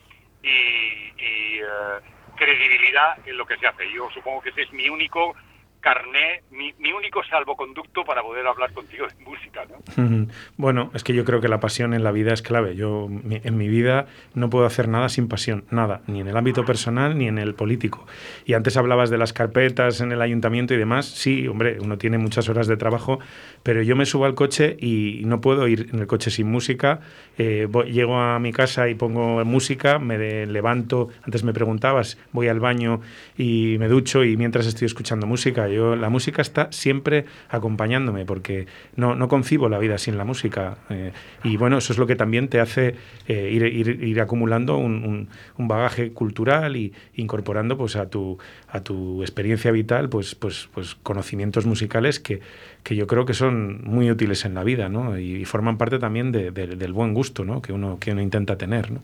y, y, eh, credibilidad en lo que se hace. Yo supongo que ese es mi único carné, mi, único salvoconducto para poder hablar contigo de música, ¿no?
Bueno, es que yo creo que la pasión en la vida es clave. Yo en mi vida no puedo hacer nada sin pasión, nada, ni en el ámbito personal ni en el político. Y antes hablabas de las carpetas en el ayuntamiento y demás. Sí, hombre, uno tiene muchas horas de trabajo, pero yo me subo al coche y no puedo ir en el coche sin música. Eh, llego a mi casa y pongo música, me levanto. Antes me preguntabas, voy al baño y me ducho y mientras estoy escuchando música, yo la música está siempre acompañándome porque no, no concibo la vida sin la música. eh, y bueno, eso es lo que también te hace eh, ir, ir- ir acumulando un, un- un bagaje cultural y incorporando pues a tu, a tu experiencia vital pues, pues, pues conocimientos musicales que, que yo creo que son muy útiles en la vida ¿no? y, forman parte también de- de- del buen gusto ¿no? que, uno, que uno intenta tener. ¿no?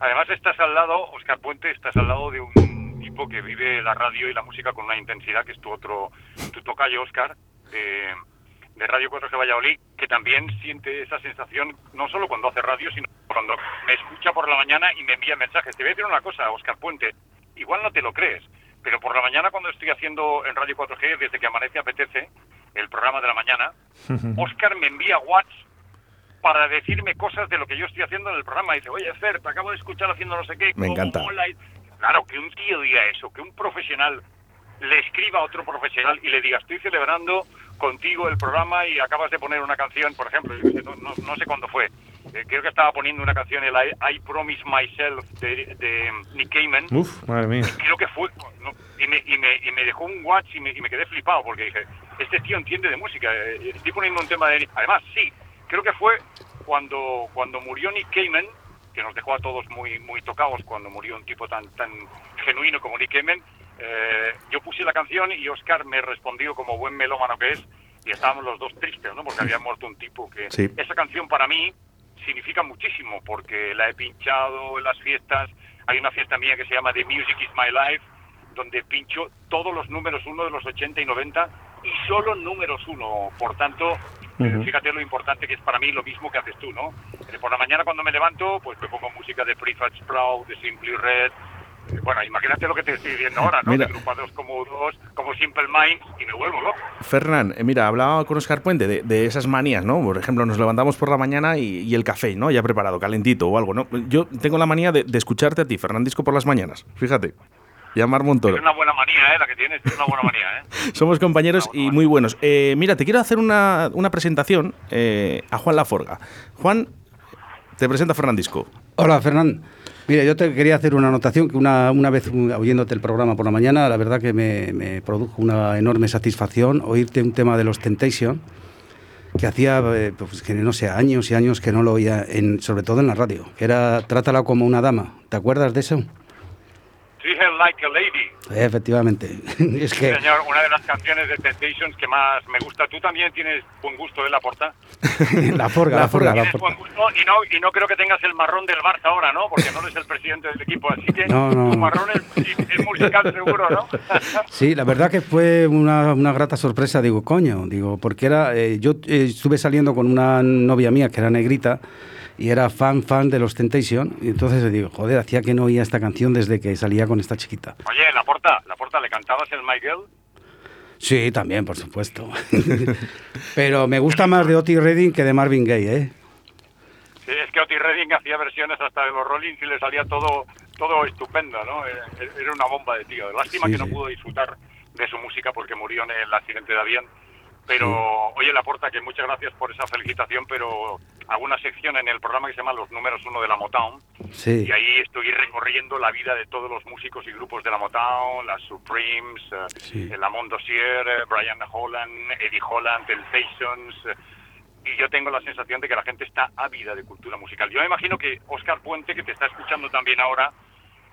Además estás al lado, Oscar Puente, estás al lado de un tipo que vive la radio y la música con una intensidad que es tu otro, tu tocayo, Oscar, de, de Radio 4G Valladolid, que también siente esa sensación no solo cuando hace radio, sino cuando me escucha por la mañana y me envía mensajes. Te voy a decir una cosa, Oscar Puente, igual no te lo crees, pero por la mañana cuando estoy haciendo en Radio 4G, desde que amanece apetece, el programa de la mañana, [laughs] Oscar me envía WhatsApp para decirme cosas de lo que yo estoy haciendo en el programa. Dice, oye, Fer, te acabo de escuchar haciendo no sé qué.
Me encanta.
mola". Y- Claro, que un tío diga eso, que un profesional le escriba a otro profesional y le diga, estoy celebrando contigo el programa y acabas de poner una canción, por ejemplo, no, no- no sé cuándo fue. Eh, creo que estaba poniendo una canción, el I, I Promise Myself de, de Nick Cayman.
Uf, madre mía.
Creo que fue. no, y, me, y, me, y me dejó un watch y me, y me quedé flipado porque dije, este tío entiende de música. eh, Estoy poniendo un tema de. Además, sí, creo que fue cuando, cuando murió Nick Cayman, que nos dejó a todos muy, muy tocados cuando murió un tipo tan, tan genuino como Nick Cayman. eh, yo puse la canción y Oscar me respondió como buen melómano que es. Y estábamos los dos tristes, ¿no? Porque había muerto un tipo que.
Sí.
Esa canción para mí significa muchísimo porque la he pinchado en las fiestas. Hay una fiesta mía que se llama The Music is My Life, donde pincho todos los números uno de los 80 y 90 y solo números uno. Por tanto,
Ujú.
fíjate lo importante que es para mí lo mismo que haces tú, ¿no? Eh, por la mañana cuando me levanto, pues me pongo música de Prefab Sprout, de Simply Red. Eh, Bueno, imagínate lo que te estoy diciendo ahora, ¿no?
Mira.
De agrupados como dos, como Simple Minds, y me vuelvo loco.
Fernán, eh, mira, hablaba con Oscar Puente de, de esas manías, ¿no? Por ejemplo, nos levantamos por la mañana y, y el café, ¿no? Ya preparado, calentito o algo, ¿no? Yo tengo la manía de, de escucharte a ti, Fernandisco, por las mañanas. Fíjate. Llamar Montoro.
Es una buena manía, ¿eh? La que tienes, es una buena manía, ¿eh? [laughs]
Somos compañeros y muy buenos. Eh, mira, te quiero hacer una, una presentación eh, a Juan Laforga. Juan, te presenta Fernandisco.
Hola, Fernán. Mira, yo te quería hacer una anotación que una, una vez oyéndote el programa por la mañana, la verdad que me, me produjo una enorme satisfacción oírte un tema de los Temptation, que hacía, eh, pues, que no sé, años y años que no lo oía, en, sobre todo en la radio, que era Trátala como una dama. ¿Te acuerdas de eso?
Treat her like a lady.
Efectivamente. [laughs] es
Sí,
que...
señor, una de las canciones de Temptations que más me gusta. Tú también tienes buen gusto, ¿eh, La Porta? [laughs]
la forga, la, forga, la forga.
buen gusto y no, y no creo que tengas el marrón del Barça ahora, ¿no? Porque no eres el presidente del equipo, así que
No, no.
tu marrón es, es musical seguro, ¿no? [laughs]
Sí, la verdad que fue una, una grata sorpresa, digo, coño, digo, porque era, eh, yo eh, estuve saliendo con una novia mía que era negrita y era fan, fan de los Temptation, y entonces digo, joder, hacía que no oía esta canción desde que salía con esta chiquita.
Oye, La Porta, La Porta, ¿le cantabas el Girl?
Sí, también, por supuesto. [laughs] Pero me gusta más de Otis Redding que de Marvin Gaye, ¿eh?
Sí, es que Otis Redding hacía versiones hasta de los Rollins y le salía todo todo estupendo, ¿no? Era, era una bomba de tío. Lástima
Sí,
que no
sí.
pudo disfrutar de su música porque murió en el accidente de avión. Pero, oye, Laporta, que muchas gracias por esa felicitación, pero hago una sección en el programa que se llama Los Números Uno de la Motown.
Sí.
Y ahí estoy recorriendo la vida de todos los músicos y grupos de la Motown, las Supremes, eh,
Sí.
el Lamont Dossier, eh, Brian Holland, Eddie Holland, Temptations. eh, y yo tengo la sensación de que la gente está ávida de cultura musical. Yo me imagino que Oscar Puente, que te está escuchando también ahora,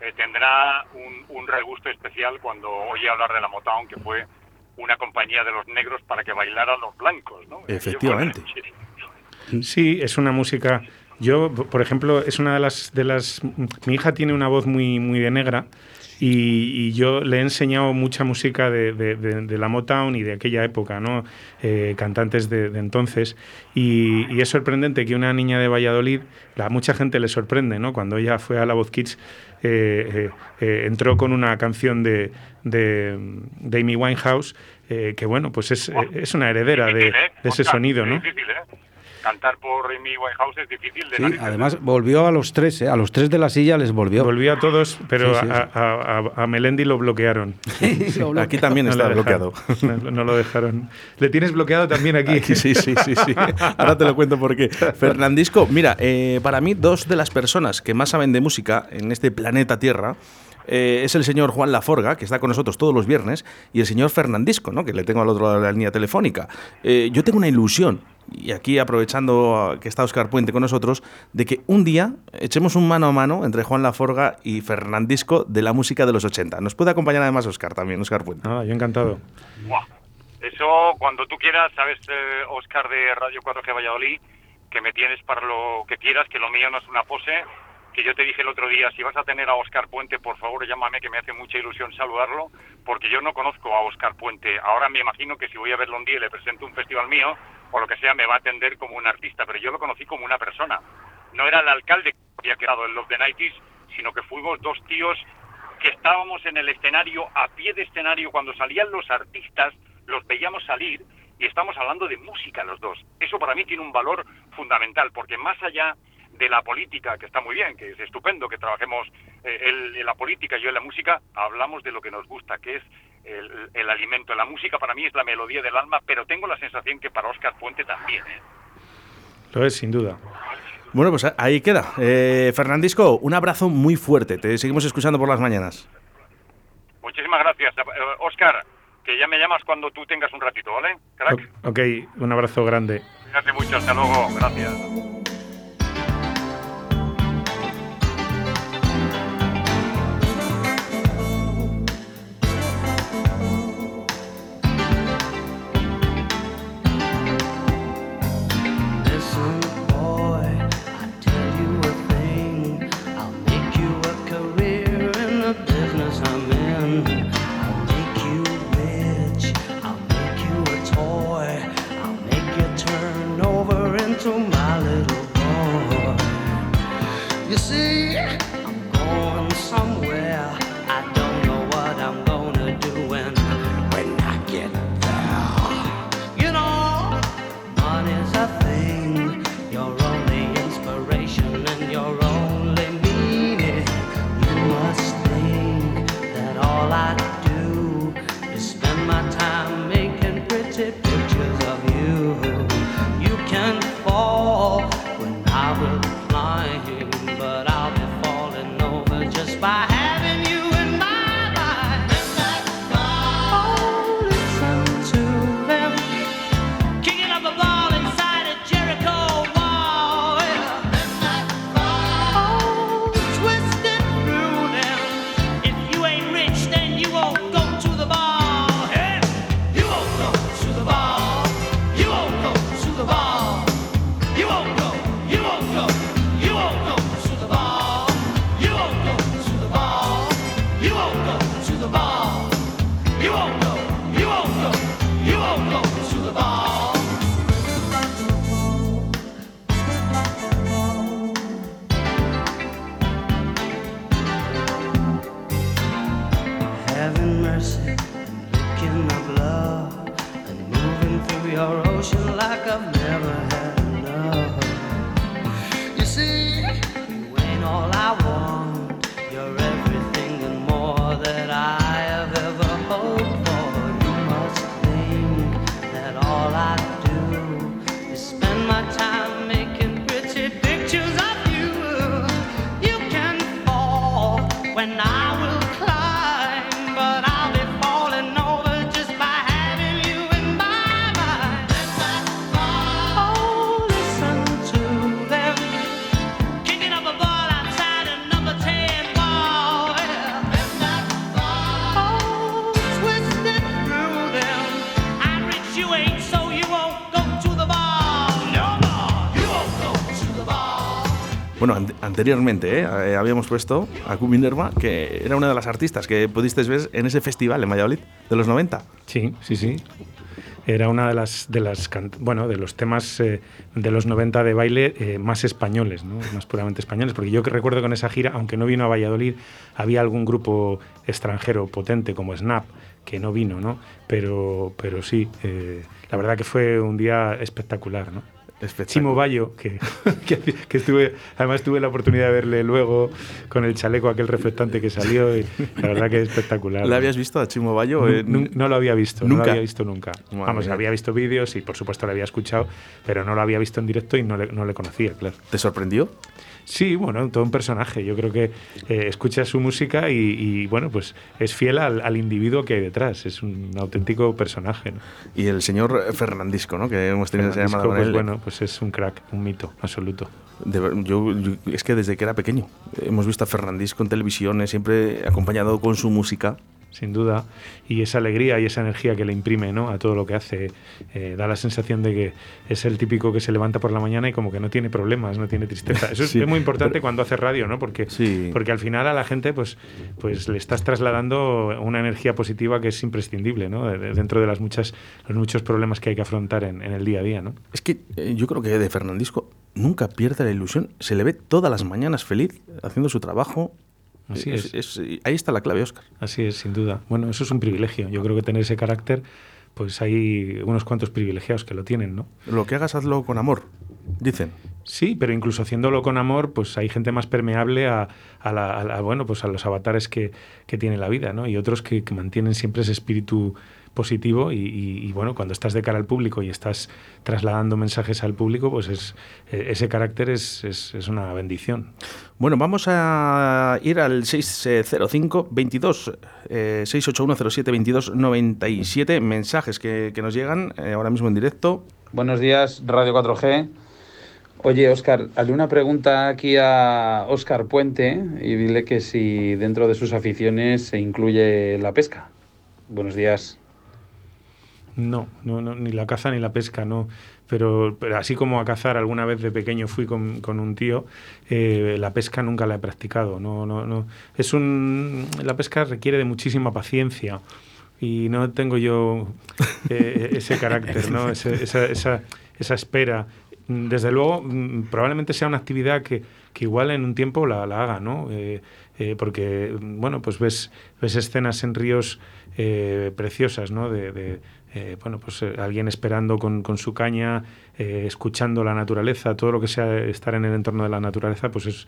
eh, tendrá un, un regusto especial cuando oye hablar de la Motown, que fue una compañía de los negros para que bailaran los blancos, ¿no?
Efectivamente.
Sí, es una música. Yo, por ejemplo, es una de las, de las. Mi hija tiene una voz muy, muy de negra y, y yo le he enseñado mucha música de, de- la Motown y de aquella época, ¿no? Eh, cantantes de, entonces. Y, y es sorprendente que una niña de Valladolid, a mucha gente le sorprende, ¿no? Cuando ella fue a la Voz Kids, eh, eh, eh, entró con una canción de, de, Amy Winehouse, eh, que bueno, pues es, eh, es una heredera de,
¿eh?
ese sonido, ¿no?
¿Eh? Cantar por Amy Winehouse es difícil de
Sí, además volvió a los tres, ¿eh? A los tres de la silla les volvió.
Volvió a todos, pero
Sí, sí,
a, a- Melendi lo bloquearon. [laughs]
Aquí también
No
está
lo
bloqueado. [laughs]
No, no lo dejaron. Le tienes bloqueado también aquí.
Aquí, sí, sí, sí, sí. Ahora te lo cuento por qué. Fernandisco, mira, eh, para mí dos de las personas que más saben de música en este planeta Tierra eh, es el señor Juan Laforga, que está con nosotros todos los viernes, y el señor Fernandisco, ¿no? que le tengo al otro lado de la línea telefónica. Eh, yo tengo una ilusión, y aquí aprovechando que está Oscar Puente con nosotros, de que un día echemos un mano a mano entre Juan Laforga y Fernandisco de la música de los 80. Nos puede acompañar además Oscar también, Oscar Puente.
Ah, yo encantado.
Buah. Eso, cuando tú quieras, sabes, eh, Oscar de Radio 4G Valladolid, que me tienes para lo que quieras, que lo mío no es una pose, que yo te dije el otro día, si vas a tener a Oscar Puente, por favor llámame, que me hace mucha ilusión saludarlo, porque yo no conozco a Oscar Puente. Ahora me imagino que si voy a verlo un día y le presento un festival mío, o lo que sea, me va a atender como un artista, pero yo lo conocí como una persona. No era el alcalde que había quedado en Love the 90s, sino que fuimos dos tíos que estábamos en el escenario, a pie de escenario, cuando salían los artistas, los veíamos salir y estamos hablando de música los dos. Eso para mí tiene un valor fundamental, porque más allá de la política, que está muy bien, que es estupendo que trabajemos eh, él en la política y yo en la música, hablamos de lo que nos gusta, que es
el, el alimento. La música para mí es la melodía del alma, pero tengo la sensación que para Oscar Puente también. ¿eh?
Lo es, sin duda.
Bueno, pues ahí queda. Eh, Fernandisco, un abrazo muy fuerte. Te seguimos escuchando por las mañanas.
Muchísimas gracias. Eh, Oscar, que ya me llamas cuando tú tengas un ratito, ¿vale? Crack.
Ok, un abrazo grande.
Cuídate mucho, hasta luego. Gracias.
Anteriormente ¿eh? Eh, habíamos puesto a Q Minerva, que era una de las artistas que pudiste ver en ese festival en Valladolid de los 90.
Sí, sí, sí. Era una de las, de las bueno, de los temas eh, de los 90 de baile más españoles, ¿no? más puramente españoles, porque yo que recuerdo con esa gira, aunque no vino a Valladolid, había algún grupo extranjero potente como Snap que no vino, ¿no? Pero, pero sí, la verdad que fue un día espectacular, ¿no? Chimo Bayo, que, [laughs] que, que estuve, además tuve la oportunidad de verle luego con el chaleco aquel reflectante que salió y la verdad que es espectacular.
¿Le habías visto a Chimo Bayo?
No, lo había visto, no
¿Nunca?
lo había visto nunca.
Madre
Vamos,
mía.
había visto vídeos y por supuesto lo había escuchado, pero no lo había visto en directo y no le, no le conocía, claro.
¿Te sorprendió?
Sí, bueno, todo un personaje. Yo creo que eh, escucha su música y, y, bueno, pues es fiel al, al individuo que hay detrás. Es un auténtico personaje. ¿no?
Y el señor Fernandisco, ¿no? Que hemos tenido esa llamada
pues bueno, pues es un crack, un mito absoluto.
De yo, yo- es que desde que era pequeño hemos visto a Fernandisco en televisión, eh, siempre acompañado con su música.
Sin duda, y esa alegría y esa energía que le imprime ¿no? a todo lo que hace, eh, da la sensación de que es el típico que se levanta por la mañana y como que no tiene problemas, no tiene tristeza. [laughs] Eso es-
Sí,
es muy importante
pero-
cuando hace radio, ¿no? Porque, porque al final a la gente pues, pues le estás trasladando una energía positiva que es imprescindible ¿no? De- de- dentro de las muchas, los muchos problemas que hay que afrontar en, en el día a día. ¿no?
Es que eh, yo creo que de Fernandisco nunca pierde la ilusión. Se le ve todas las mañanas feliz haciendo su trabajo.
Así
Es-
es.
es- ahí está la clave, Oscar.
Así es, sin duda. Bueno, eso es un privilegio. Yo creo que tener ese carácter, pues hay unos cuantos privilegiados que lo tienen, ¿no?
Lo que hagas, hazlo con amor, dicen.
Sí, pero incluso haciéndolo con amor, pues hay gente más permeable a, a la- a la- bueno, pues a los avatares que, que tiene la vida, ¿no? Y otros que, que mantienen siempre ese espíritu positivo y, y- y, bueno, cuando estás de cara al público y estás trasladando mensajes al público, pues es, eh, ese carácter es, es- es una bendición.
Bueno, vamos a ir al 605 22 eh, 68107 22 97 mensajes que, que nos llegan eh, ahora mismo en directo.
Buenos días, Radio 4G. Oye, Óscar, hazle una pregunta aquí a Óscar Puente y dile que si dentro de sus aficiones se incluye la pesca. Buenos días.
No, no, no, ni la caza ni la pesca, no. Pero, pero así como a cazar alguna vez de pequeño fui con, con un tío, eh, la pesca nunca la he practicado. No, no, no. Es un, la pesca requiere de muchísima paciencia y no tengo yo eh, ese carácter, ¿no? [laughs] Ese- esa, esa, esa espera. Desde luego, mm, probablemente sea una actividad que, que igual en un tiempo la, la haga, ¿no? Eh, eh, porque, mm, bueno, pues ves, ves escenas en ríos eh, preciosas, ¿no? De, de, eh, bueno, pues eh, alguien esperando con, con su caña, eh, escuchando la naturaleza, todo lo que sea estar en el entorno de la naturaleza, pues es,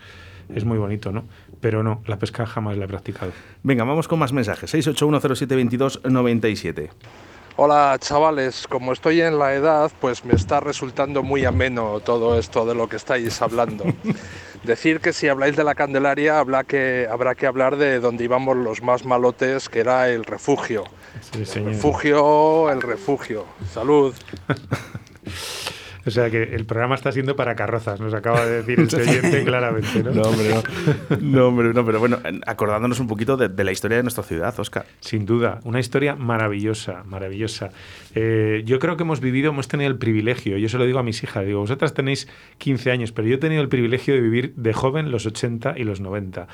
es muy bonito, ¿no? Pero no, la pesca jamás la he practicado.
Venga, vamos con más mensajes. 68107 22 97.
Hola chavales, como estoy en la edad, pues me está resultando muy ameno todo esto de lo que estáis hablando. [laughs] Decir que si habláis de la Candelaria habrá que, habrá que hablar de donde íbamos los más malotes, que era el refugio.
Sí, señor.
Refugio, el refugio. Salud. [laughs]
O sea que el programa está siendo para carrozas, nos acaba de decir este oyente [laughs] claramente, ¿no?
No, hombre, no. No, hombre, no, pero bueno, acordándonos un poquito de, de la historia de nuestra ciudad, Oscar.
Sin duda, una historia maravillosa, maravillosa. Eh, yo creo que hemos vivido, hemos tenido el privilegio, yo se lo digo a mis hijas, digo, vosotras tenéis 15 años, pero yo he tenido el privilegio de vivir de joven los 80 y los 90.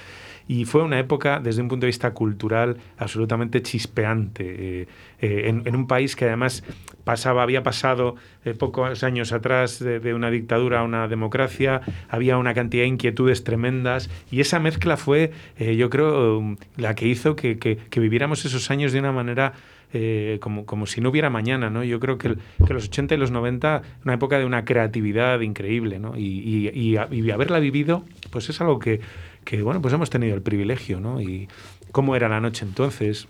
Y fue una época, desde un punto de vista cultural, absolutamente chispeante. eh, eh, en, un país que además pasaba, había pasado eh, pocos años atrás de, una dictadura a una democracia, había una cantidad de inquietudes tremendas y esa mezcla fue, eh, yo creo, la que hizo que, que- viviéramos esos años de una manera como, como si no hubiera mañana, ¿no? Yo creo que, el- que los 80 y los 90, una época de una creatividad increíble, ¿no? Y, y- y haberla vivido, pues es algo que, que, bueno, pues hemos tenido el privilegio, ¿no? Y cómo era la noche entonces,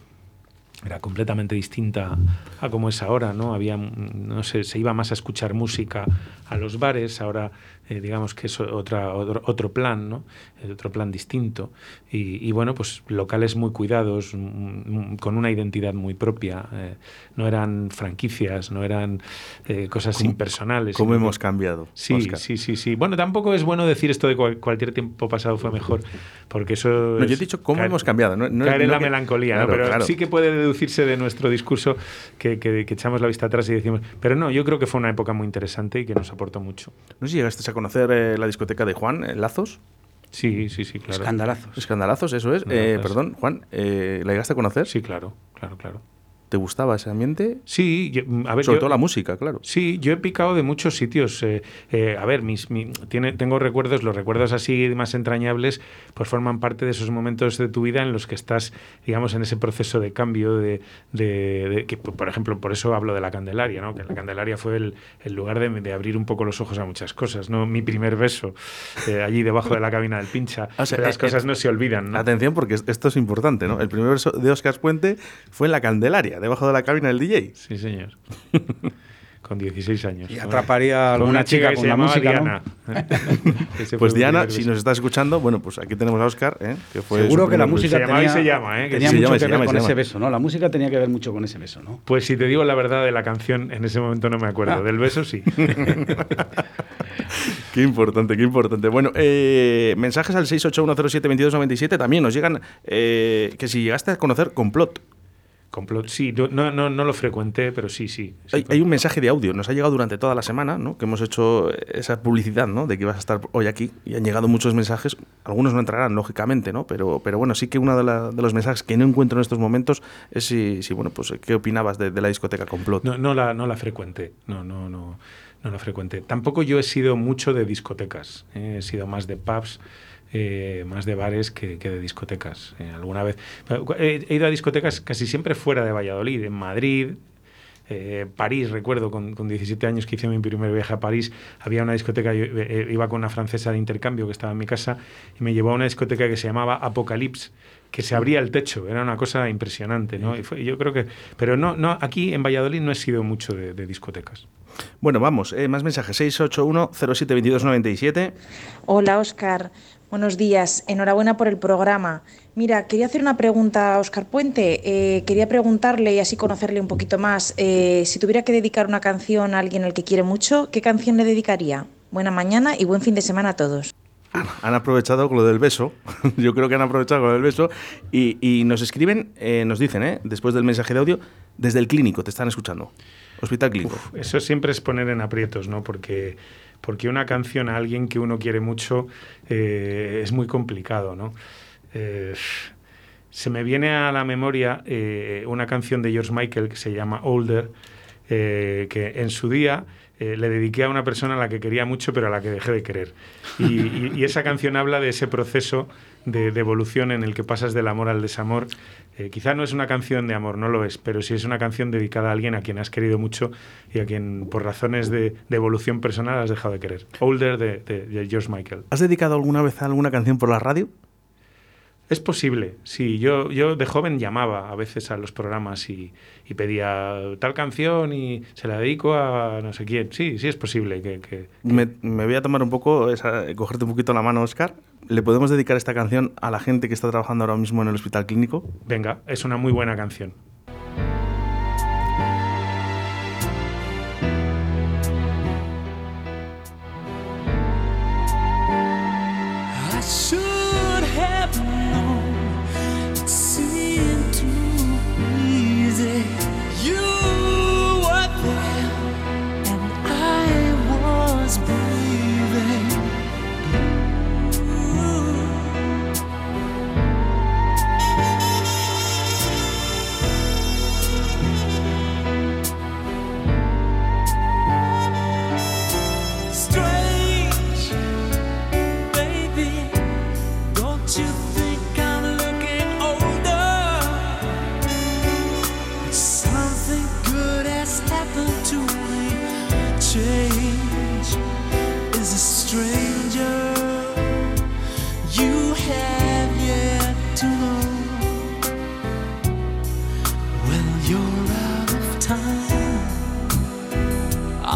era completamente distinta a como es ahora, ¿no? Había, no sé, se iba más a escuchar música a los bares, ahora eh, digamos que es otra, otro, otro plan, ¿no? Eh, Otro plan distinto. Y, y, bueno, pues locales muy cuidados, mm, mm, con una identidad muy propia. eh, no eran franquicias, no eran eh, cosas
¿Cómo-
impersonales.
cómo hemos cambiado,
Sí,
Óscar?
sí, sí, sí. Bueno, tampoco es bueno decir esto de cual- cualquier tiempo pasado fue mejor, porque eso
No, yo he
es
dicho cómo
caer-
hemos cambiado. No, no-
caer en la
que-
melancolía, ¿no?
Claro,
pero
claro.
sí que puede deducirse de nuestro discurso que, que- que echamos la vista atrás y decimos, pero no, yo creo que fue una época muy interesante y que nos aportó mucho.
No sé si llegaste a conocer eh, la discoteca de Juan, eh, Lazos.
Sí, sí, sí, claro.
Escandalazos.
Escandalazos, eso es. Eh, perdón, Juan, eh, ¿la llegaste a conocer?
Sí, claro, claro, claro.
¿Te gustaba ese ambiente?
Sí, yo- a ver,
Sobre
yo-
todo la música, claro.
Sí, yo he picado de muchos sitios. eh, eh, a ver, mis, mi- tiene, tengo recuerdos, los recuerdos así más entrañables, pues forman parte de esos momentos de tu vida en los que estás, digamos, en ese proceso de cambio, de, de- de- que, por ejemplo, por eso hablo de la Candelaria, ¿no? Que la Candelaria fue el, el lugar de, de abrir un poco los ojos a muchas cosas, ¿no? Mi primer beso, eh, allí debajo de la cabina del pincha. [laughs]
O sea,
Las cosas no se olvidan, ¿no?
Atención, porque es- esto es importante, ¿no? El primer verso de Oscar Puente fue en la Candelaria, debajo de la cabina del DJ.
Sí, señor. [laughs] Con 16 años.
Y atraparía a alguna
una chica,
chica
que
con
se
la música, [laughs]
Pues Diana, si
beso.
nos estás escuchando, bueno, pues aquí tenemos a Oscar, ¿eh? que fue
Seguro que la música
Se llamaba y
tenía,
se llama, ¿eh? Que
tenía
se
mucho
llama
que ver con
se
ese beso, ¿no? La música tenía que ver mucho con ese beso, ¿no?
Pues si te digo la verdad de la canción, en ese momento no me acuerdo.
Ah.
Del beso sí. [laughs]
Qué importante, qué importante. Bueno, eh, mensajes al 681072297 también nos llegan eh, que si llegaste a conocer Complot.
Complot, sí, no, no, no, lo frecuenté, pero sí, sí. sí,
Hay, hay un mensaje de audio, nos ha llegado durante toda la semana, ¿no? Que hemos hecho esa publicidad, ¿no? De que ibas a estar hoy aquí y han llegado muchos mensajes. Algunos no entrarán, lógicamente, ¿no? Pero, pero bueno, sí que uno de, la- de los mensajes que no encuentro en estos momentos es si, si, bueno, pues qué opinabas de, de la discoteca Complot.
No, no la, no la frecuenté. No, no, no, no la frecuenté. Tampoco yo he sido mucho de discotecas. ¿eh? He sido más de pubs. Eh, más de bares que, que de discotecas. eh, alguna vez he, he ido a discotecas casi siempre fuera de Valladolid, en Madrid, Eh, París, recuerdo, con, con 17 años que hice mi primer viaje a París, había una discoteca, yo eh, iba con una francesa de intercambio que estaba en mi casa y me llevó a una discoteca que se llamaba Apocalypse, que se abría el techo, era una cosa impresionante, ¿no? Y fue- yo creo que, pero no, no, aquí en Valladolid no he sido mucho de, de discotecas.
Bueno, vamos, eh, más mensajes. 681-072297.
Hola, Oscar. Buenos días. Enhorabuena por el programa. Mira, quería hacer una pregunta a Oscar Puente. Eh, quería preguntarle y así conocerle un poquito más. eh, si tuviera que dedicar una canción a alguien al que quiere mucho, ¿qué canción le dedicaría? Buena mañana y buen fin de semana a todos.
Han aprovechado con lo del beso. [laughs] Yo creo que han aprovechado con lo del beso. Y, y nos escriben, eh, nos dicen, eh, después del mensaje de audio, desde el clínico, te están escuchando. Hospital Clínico.
Uf, eso siempre es poner en aprietos, ¿no? Porque, porque una canción a alguien que uno quiere mucho eh, es muy complicado, ¿no? Eh, se me viene a la memoria eh, una canción de George Michael que se llama Older, que en su día le dediqué a una persona a la que quería mucho, pero a la que dejé de querer. Y esa canción habla de ese proceso de, de evolución en el que pasas del amor al desamor. Eh, quizá no es una canción de amor, no lo es, pero sí es una canción dedicada a alguien a quien has querido mucho y a quien por razones de, de evolución personal has dejado de querer. Older de, de- de George Michael.
¿Has dedicado alguna vez alguna canción por la radio?
Es posible, sí. Yo, yo de joven llamaba a veces a los programas y, y pedía tal canción y se la dedico a no sé quién. Sí, sí es posible que... que-
Me, me voy a tomar un poco, esa- cogerte un poquito la mano, Oscar. ¿Le podemos dedicar esta canción a la gente que está trabajando ahora mismo en el Hospital Clínico?
Venga, es una muy buena canción.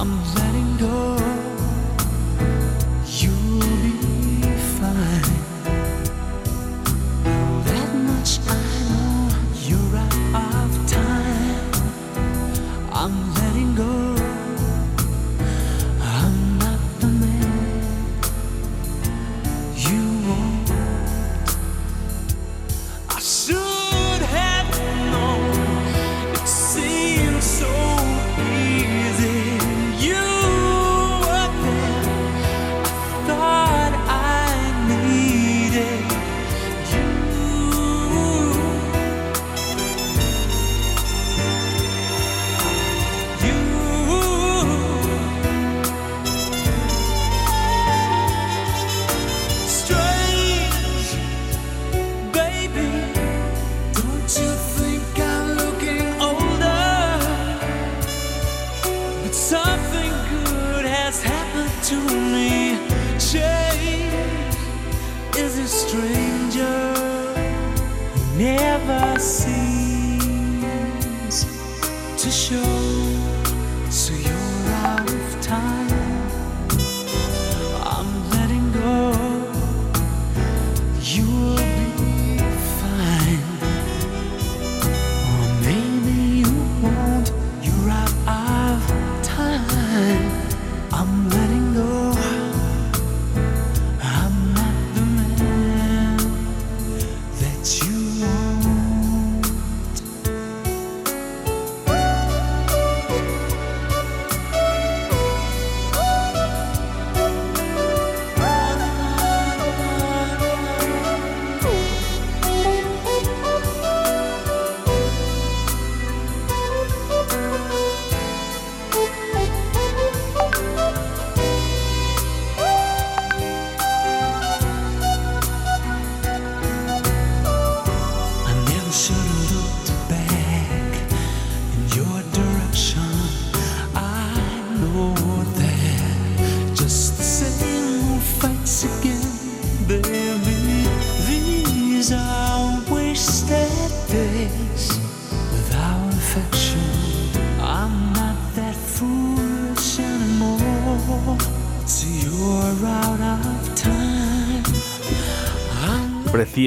I'm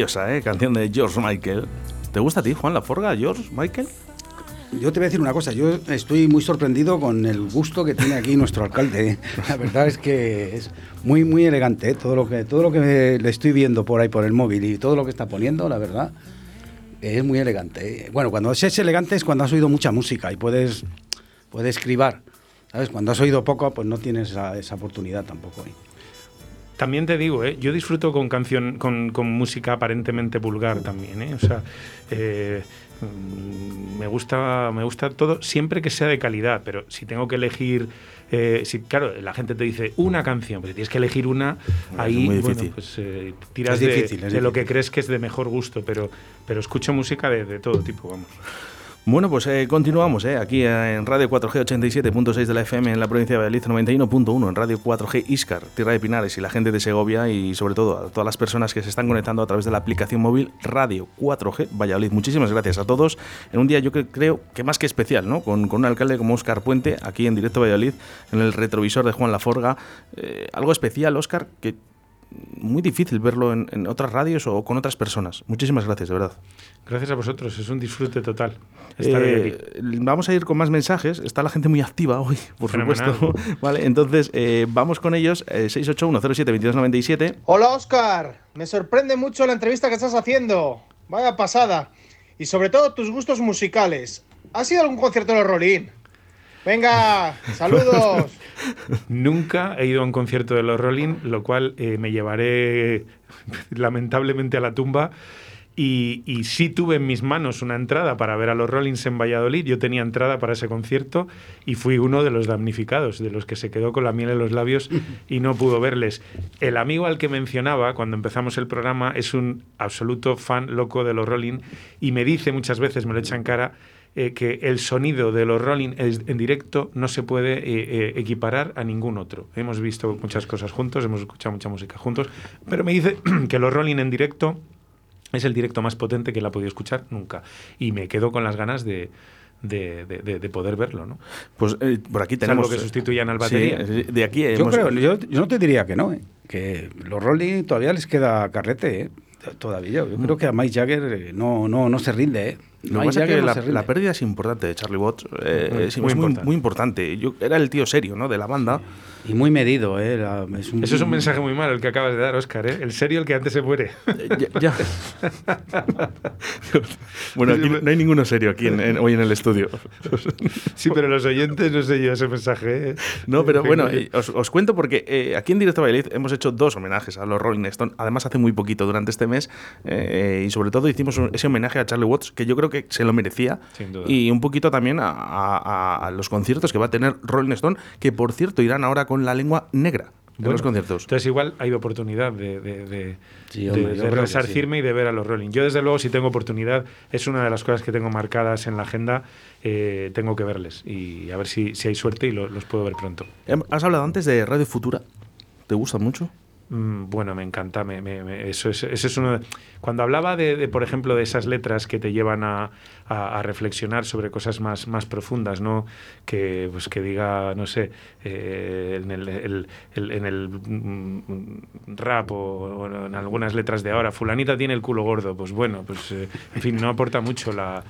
¿eh? Canción de George Michael. ¿Te gusta a ti, Juan Laforga, George Michael?
Yo te voy a decir una cosa, yo estoy muy sorprendido con el gusto que tiene aquí nuestro alcalde. ¿eh? [laughs] La verdad es que es muy muy elegante, ¿eh? todo lo que todo lo que le estoy viendo por ahí por el móvil y todo lo que está poniendo, la verdad, es muy elegante. ¿eh? Bueno, cuando es elegante es cuando has oído mucha música y puedes puedes escribar. ¿Sabes? Cuando has oído poco, pues no tienes esa, esa oportunidad tampoco. ¿eh?
También te digo, ¿eh? yo disfruto con canción, con, con música aparentemente vulgar también, ¿eh? O sea, eh, mm, me gusta, me gusta todo, siempre que sea de calidad, pero si tengo que elegir, eh, si, claro, la gente te dice una canción, pero si tienes que elegir una, ahí bueno, pues, eh, tiras
Es
de,
difícil, es
de lo
difícil.
que crees que es de mejor gusto, pero, pero escucho música de, de todo tipo, vamos.
Bueno, pues eh, continuamos eh, aquí en Radio 4G 87.6 de la FM en la provincia de Valladolid 91.1 en Radio 4G Iscar, Tierra de Pinares y la gente de Segovia y sobre todo a todas las personas que se están conectando a través de la aplicación móvil Radio 4G Valladolid. Muchísimas gracias a todos en un día yo cre- creo que más que especial, ¿no? Con, con un alcalde como Óscar Puente aquí en directo Valladolid en el retrovisor de Juan Laforga. Eh, algo especial, Óscar, que muy difícil verlo en, en otras radios o con otras personas. Muchísimas gracias, de verdad.
Gracias a vosotros, es un disfrute total. estar hoy aquí.
Eh, vamos a ir con más mensajes. Está la gente muy activa hoy, por
Fenomenal.
supuesto. [laughs] vale, entonces eh, vamos con ellos. Eh, 681072297.
Hola Oscar, me sorprende mucho la entrevista que estás haciendo. Vaya pasada. Y sobre todo tus gustos musicales. ¿Has ido a algún concierto de los Rolling? Venga, saludos. [laughs]
Nunca he ido a un concierto de los Rolling, lo cual eh, me llevaré [laughs] lamentablemente a la tumba. Y, sí tuve en mis manos una entrada para ver a los Rollins en Valladolid. Yo tenía entrada para ese concierto y fui uno de los damnificados, de los que se quedó con la miel en los labios y no pudo verles. El amigo al que mencionaba cuando empezamos el programa es un absoluto fan loco de los Rolling y me dice muchas veces, me lo echa en cara, eh, que el sonido de los Rolling en directo no se puede eh, eh, equiparar a ningún otro. Hemos visto muchas cosas juntos, hemos escuchado mucha música juntos, pero me dice [clears throat] que los Rolling en directo es el directo más potente que la he podido escuchar nunca. Y me quedo con las ganas de, de, de- de- de poder verlo, ¿no?
Pues eh, por aquí
Salvo
tenemos.
que sustituyan al batería.
de aquí
Yo creo, yo, yo no te diría que no, ¿eh? que los Rolling todavía les queda carrete, ¿eh? Todavía. Yo creo que a Mike Jagger eh, no, no, no se rinde. ¿eh?
Lo que pasa es que la, la pérdida es importante de Charlie Watts. eh,
Muy-
es,
importante.
muy importante. Yo, era el tío serio ¿no? de la banda.
Y muy medido, ¿eh? Era- es un-
Eso es un mensaje muy malo el que acabas de dar, Oscar. ¿eh? El serio, el que antes se muere.
ya. [laughs] Bueno, aquí no, hay ninguno serio aquí en- en- hoy en el estudio. [laughs]
Sí, pero los oyentes no sé yo ese mensaje. ¿eh?
No, pero bueno,
no-
eh, os, os cuento porque eh, aquí en Directo Valladolid hemos hecho dos homenajes a los Rolling Stones, además hace muy poquito durante este mes, eh, y sobre todo hicimos un- ese homenaje a Charlie Watts, que yo creo que se lo merecía,
Sin duda.
y un poquito también a, a- a los conciertos que va a tener Rolling Stone, que por cierto irán ahora con la lengua negra en
Bueno,
los conciertos.
Entonces igual hay oportunidad de, de, de-
Sí, hombre,
resarcirme y de ver a los Rolling. Yo desde luego si tengo oportunidad, es una de las cosas que tengo marcadas en la agenda, eh, tengo que verles y a ver si, si hay suerte y lo- los puedo ver pronto.
Em, Has hablado antes de Radio Futura, ¿te gusta mucho?
Mm, Bueno, me encanta. Me, eso es, ese es uno de- Cuando hablaba de, por ejemplo, de esas letras que te llevan a, reflexionar sobre cosas más, más profundas, ¿no? Que, pues, que diga, no sé, eh, en el, en el mm, rap o, en algunas letras de ahora, fulanita tiene el culo gordo. Pues bueno, pues eh, en fin, no aporta mucho la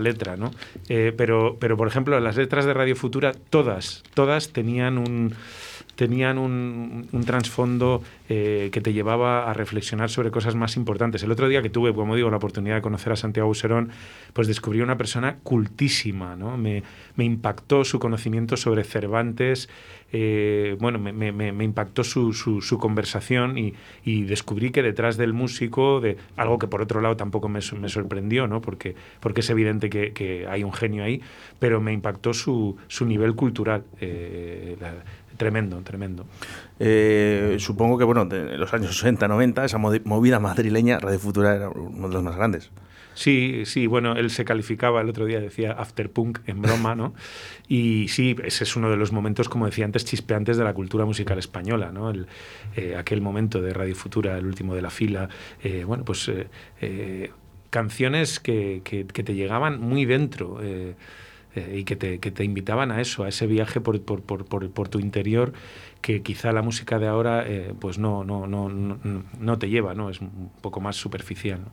letra, ¿no? Eh, pero, pero, por ejemplo, las letras de Radio Futura, todas, todas tenían un tenían un, un trasfondo eh, que te llevaba a reflexionar sobre cosas más importantes. El otro día que tuve, como digo, la oportunidad de conocer a Santiago Userón, pues descubrí una persona cultísima, ¿no? Me, me impactó su conocimiento sobre Cervantes, eh, bueno, me, me- me- impactó su, su- su conversación y, y descubrí que detrás del músico, de algo que por otro lado tampoco me, me sorprendió, ¿no? Porque, porque es evidente que, que hay un genio ahí, pero me impactó su, su nivel cultural. eh, la- tremendo, tremendo.
Eh, supongo que, bueno, de- en los años 60, 90, esa movida madrileña, Radio Futura era uno de los más grandes.
Sí, sí, bueno, él se calificaba el otro día, decía afterpunk en broma, ¿no? Y sí, ese es uno de los momentos, como decía antes, chispeantes de la cultura musical española, ¿no? El, eh, aquel momento de Radio Futura, el último de la fila, eh, bueno, pues eh, canciones que, que- que te llegaban muy dentro. Eh, y que te, que te invitaban a eso, a ese viaje por, por, por, por, por tu interior que quizá la música de ahora eh, pues no, no, no, no, no te lleva, ¿no? Es un poco más superficial. ¿no?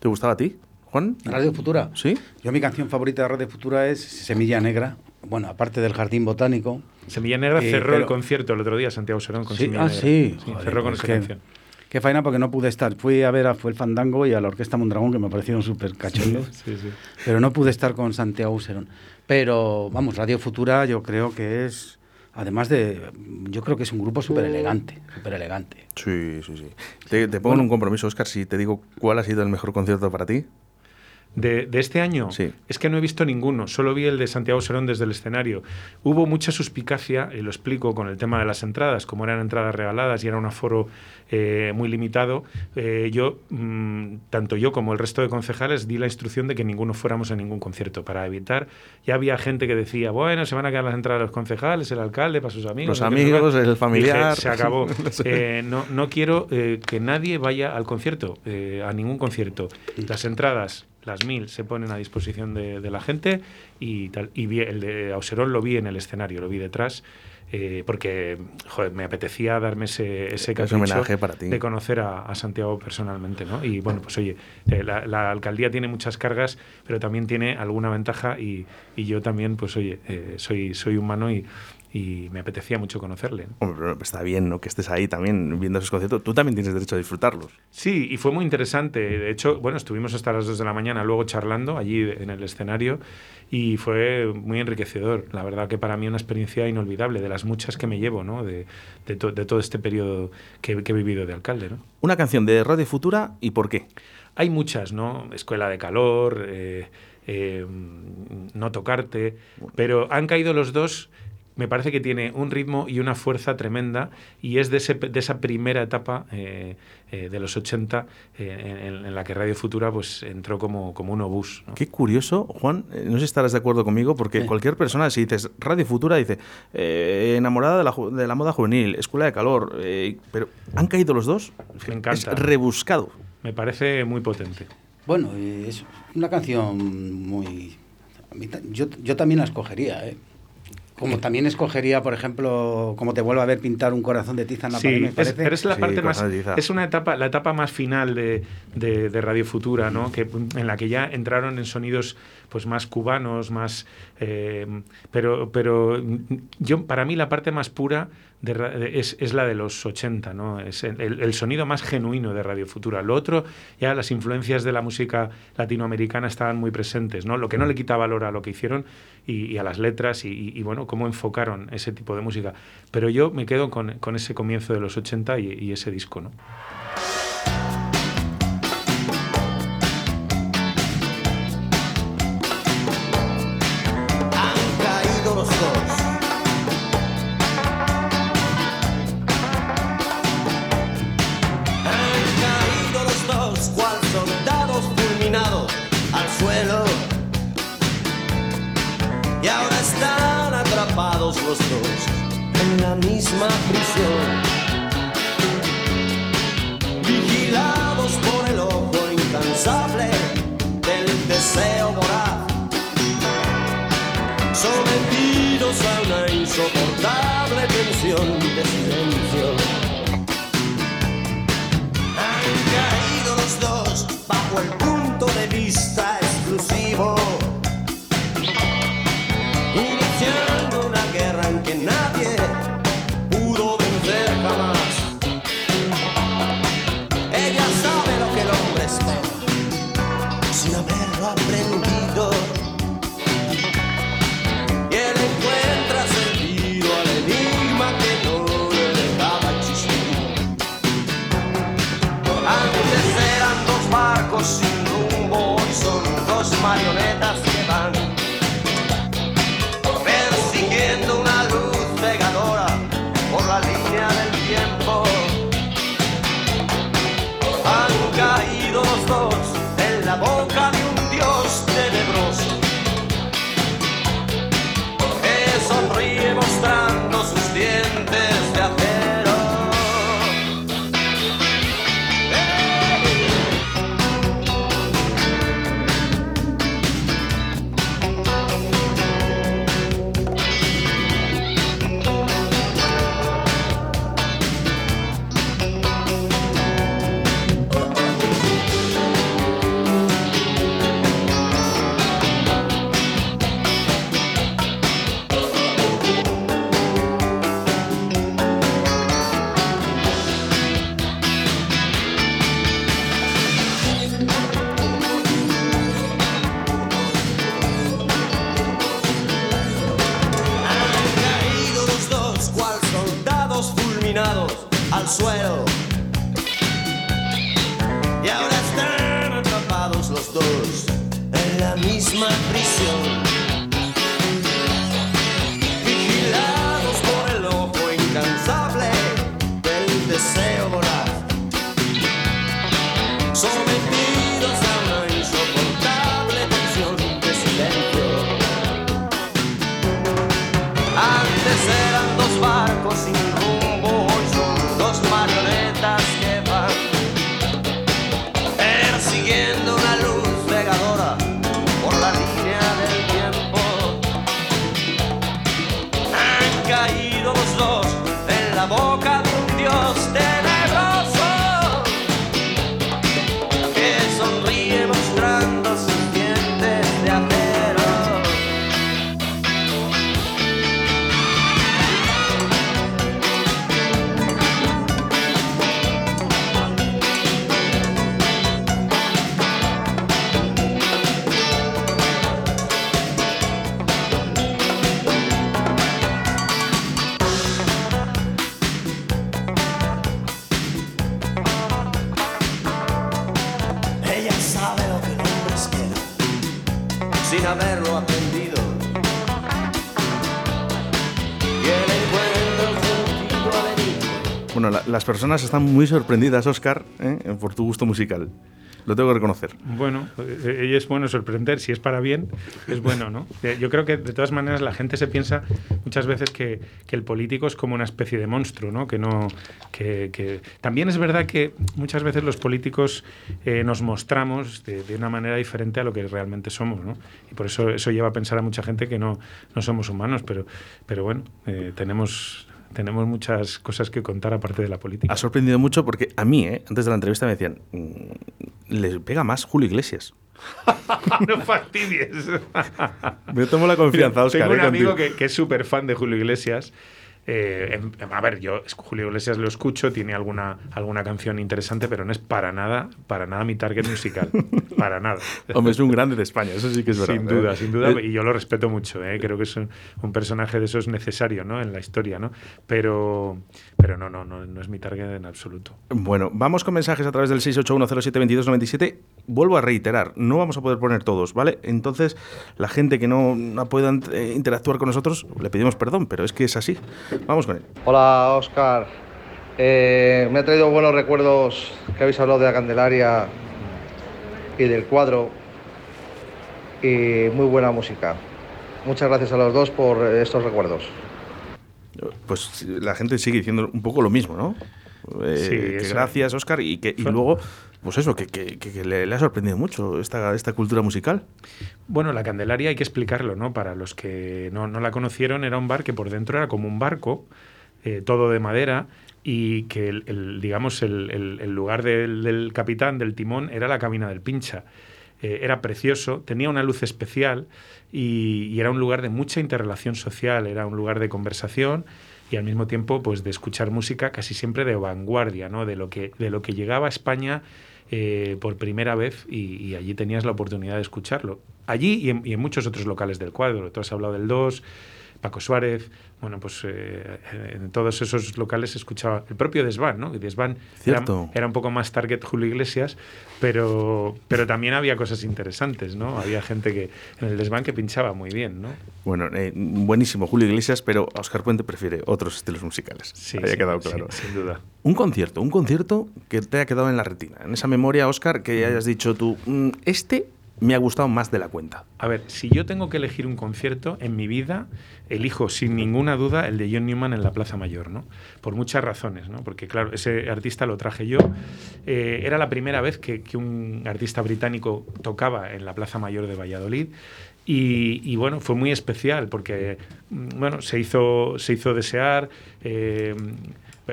¿Te gustaba a ti, Juan?
Radio Futura.
Sí.
Yo mi canción favorita de Radio Futura es Semilla Negra. Bueno, aparte del Jardín Botánico.
Semilla Negra
Eh,
cerró
pero-
el concierto el otro día, Santiago Serón, con
Sí,
Semilla
ah,
Negra.
sí. Joder,
cerró con esa
que-
canción.
Qué faena porque no pude estar. Fui a ver a Fue el Fandango y a la Orquesta Mondragón, que me parecieron súper cachondos.
Sí, sí.
Pero no pude estar con Santiago Userón. Pero, vamos, Radio Futura yo creo que es, además de, yo creo que es un grupo súper elegante, súper elegante.
Sí, sí, sí. Te, te pongo en un compromiso, Oscar, si te digo cuál ha sido el mejor concierto para ti.
De, de este año,
Sí.
es que no he visto ninguno, solo vi el de Santiago Serón desde el escenario. Hubo mucha suspicacia, y lo explico con el tema de las entradas, como eran entradas regaladas y era un aforo eh, muy limitado, eh, yo, mm, tanto yo como el resto de concejales, di la instrucción de que ninguno fuéramos a ningún concierto para evitar. Ya había gente que decía, bueno, se van a quedar las entradas de los concejales, el alcalde, para sus amigos.
Los amigos,
cuál".
el familiar.
Dije, se acabó. [laughs] Eh, no, no quiero que nadie vaya al concierto, a ningún concierto. Las entradas, las mil, se ponen a disposición de, de la gente y tal. Y vi el de Auserón lo vi en el escenario, lo vi detrás. eh, porque joder, me apetecía darme ese, ese
homenaje para ti.
de conocer a, a Santiago personalmente, ¿no? Y bueno, pues oye, la, la alcaldía tiene muchas cargas, pero también tiene alguna ventaja y, y yo también, pues oye, eh, soy, soy humano y, y me apetecía mucho conocerle. ¿no?
Hombre, pero está bien, ¿no? Que estés ahí también viendo esos conciertos. Tú también tienes derecho a disfrutarlos.
Sí, y fue muy interesante. De hecho, bueno, estuvimos hasta las 2 de la mañana luego charlando allí en el escenario y fue muy enriquecedor. La verdad que para mí una experiencia inolvidable, de las muchas que me llevo, ¿no? De, de, to- de todo este periodo que, que he vivido de alcalde, ¿no?
Una canción de Radio Futura y por qué.
Hay muchas, ¿no? Escuela de calor, eh, eh, no tocarte, pero han caído los dos. Me parece que tiene un ritmo y una fuerza tremenda y es de, ese- de esa primera etapa eh, eh, de los 80 eh, en, en la que Radio Futura pues entró como, como un obús. ¿no?
Qué curioso, Juan, no sé si estarás de acuerdo conmigo, porque cualquier persona, si dices Radio Futura, dice eh, enamorada de la, de la moda juvenil, escuela de calor, eh, pero han caído los dos.
Me encanta.
Es rebuscado.
Me parece muy potente.
Bueno, es una canción muy... Yo, yo también la escogería, ¿eh? Como también escogería, por ejemplo, como te vuelvo a ver pintar un corazón de tiza en la
Sí,
pared, me
es-
parece.
pero es la
Sí,
parte más es una etapa la etapa más final de, de- de Radio Futura no que en la que ya entraron en sonidos pues más cubanos más eh, pero pero yo para mí la parte más pura es, es la de los 80 no es el, el- sonido más genuino de Radio Futura. Lo otro ya las influencias de la música latinoamericana estaban muy presentes no lo que no le quita valor a lo que hicieron y, a las letras y, y- y, bueno cómo enfocaron ese tipo de música. Pero yo me quedo con, con ese comienzo de los 80 y, y ese disco no
insoportable tensión de silencio. Han caído los dos bajo el punto de vista exclusivo,
personas están muy sorprendidas, Oscar, ¿eh? por tu gusto musical. Lo tengo que reconocer.
Bueno, eh, es bueno sorprender, si es para bien, es bueno, ¿no? [laughs] Eh, Yo creo que de todas maneras la gente se piensa muchas veces que, que el político es como una especie de monstruo, ¿no? Que no, que, que- También es verdad que muchas veces los políticos eh, nos mostramos de, de una manera diferente a lo que realmente somos, ¿no? Y por eso eso lleva a pensar a mucha gente que no, no somos humanos, pero, pero bueno, eh, tenemos tenemos muchas cosas que contar aparte de la política.
Ha sorprendido mucho porque a mí, ¿eh? antes de la entrevista, me decían, "Mm, le pega más Julio Iglesias. [laughs]
no fastidies. [laughs]
Me tomo la confianza, Óscar,
Tengo un
eh,
amigo
contigo.
que, que es súper fan de Julio Iglesias. Eh, em- a ver, yo Julio Iglesias lo escucho, tiene alguna, alguna canción interesante, pero no es para nada, para nada mi target musical. [laughs] para nada.
Hombre, es un grande de España, eso sí que es verdad.
Sin duda,
¿eh?
sin duda.
Eh,
Y yo lo respeto mucho, ¿eh? creo que es un, un personaje de esos necesario ¿no? en la historia, ¿no? Pero, pero no, no, no, no es mi target en absoluto.
Bueno, vamos con mensajes a través del 681072297. Vuelvo a reiterar, no vamos a poder poner todos, ¿vale? Entonces, la gente que no, no pueda eh, interactuar con nosotros, le pedimos perdón, pero es que es así. Vamos con él.
Hola Oscar, Eh, me ha traído buenos recuerdos que habéis hablado de la Candelaria y del cuadro y muy buena música. Muchas gracias a los dos por estos recuerdos.
Pues la gente sigue diciendo un poco lo mismo, ¿no? Eh,
Sí,
que gracias, Oscar, y que y luego, pues eso, que, le, ha sorprendido mucho esta, esta cultura musical.
Bueno, la Candelaria hay que explicarlo, ¿no? Para los que no, no la conocieron, era un bar que por dentro era como un barco, eh, todo de madera, y que, el, digamos, el, el- lugar del, del capitán, del timón, era la cabina del pincha. Eh, era precioso, tenía una luz especial y era un lugar de mucha interrelación social, era un lugar de conversación y al mismo tiempo pues de escuchar música casi siempre de vanguardia, ¿no? de, lo que, de lo que llegaba a España eh, por primera vez y, y allí tenías la oportunidad de escucharlo. Allí y en, muchos otros locales del cuadro. Tú has hablado del 2, Paco Suárez, bueno, pues eh, en todos esos locales se escuchaba el propio Desván, ¿no? Y Desván era, un poco más target Julio Iglesias, pero, pero también había cosas interesantes, ¿no? Había gente que en el Desván que pinchaba muy bien, ¿no?
Bueno, eh, buenísimo Julio Iglesias, pero Oscar Puente prefiere otros estilos musicales.
Sí, sí,
quedado
sí,
claro.
sin duda.
Un concierto, un concierto que te haya quedado en la retina. En esa memoria, Oscar, que hayas dicho tú, "Mm, este me ha gustado más de la cuenta.
A ver, si yo tengo que elegir un concierto en mi vida, elijo sin ninguna duda el de John Newman en la Plaza Mayor, ¿no? Por muchas razones, ¿no? Porque, claro, ese artista lo traje yo. Eh, era la primera vez que, un artista británico tocaba en la Plaza Mayor de Valladolid. Y, y, bueno, fue muy especial porque mm, bueno, se hizo, se hizo desear. eh,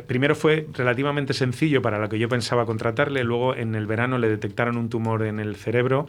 primero fue relativamente sencillo para lo que yo pensaba contratarle, luego en el verano le detectaron un tumor en el cerebro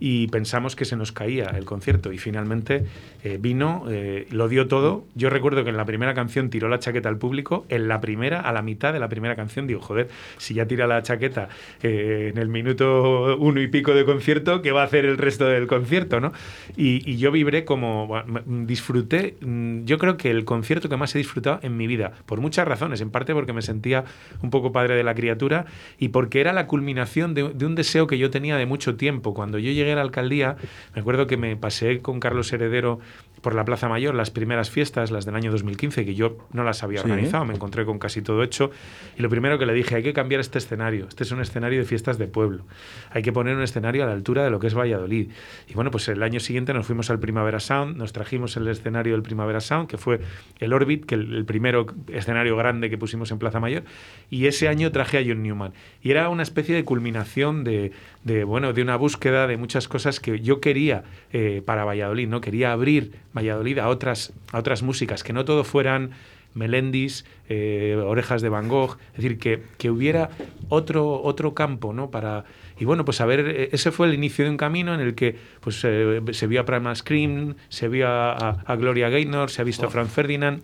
y pensamos que se nos caía el concierto y finalmente eh, vino, eh, lo dio todo. Yo recuerdo que en la primera canción tiró la chaqueta al público, en la primera, a la mitad de la primera canción, digo, joder, si ya tira la chaqueta eh, en el minuto uno y pico de concierto, ¿qué va a hacer el resto del concierto? ¿no? Y, yo vibré como, disfruté, mm, yo creo que el concierto que más he disfrutado en mi vida, por muchas razones, en parte porque me sentía un poco padre de la criatura y porque era la culminación de, de un deseo que yo tenía de mucho tiempo. Cuando yo llegué a la alcaldía, me acuerdo que me pasé con Carlos Heredero por la Plaza Mayor las primeras fiestas, las del año 2015, que yo no las había
Sí.
organizado, me encontré con casi todo hecho. Y lo primero que le dije, hay que cambiar este escenario. Este es un escenario de fiestas de pueblo. Hay que poner un escenario a la altura de lo que es Valladolid. Y bueno, pues el año siguiente nos fuimos al Primavera Sound, nos trajimos el escenario del Primavera Sound, que fue el Orbit, que el, el primero escenario grande que pusimos en Plaza Mayor. Y ese año traje a John Newman. Y era una especie de culminación de, de, bueno, de una búsqueda de muchas cosas que yo quería eh, para Valladolid, ¿no? Quería abrir Valladolid a otras, a otras músicas, que no todo fueran Melendis, eh, Orejas de Van Gogh, es decir, que, que hubiera otro, otro campo, ¿no? Para, y bueno, pues a ver, eh, ese fue el inicio de un camino en el que pues, eh, se vio a Primal Scream, se vio a, a- a Gloria Gaynor, se ha visto a Franz Ferdinand,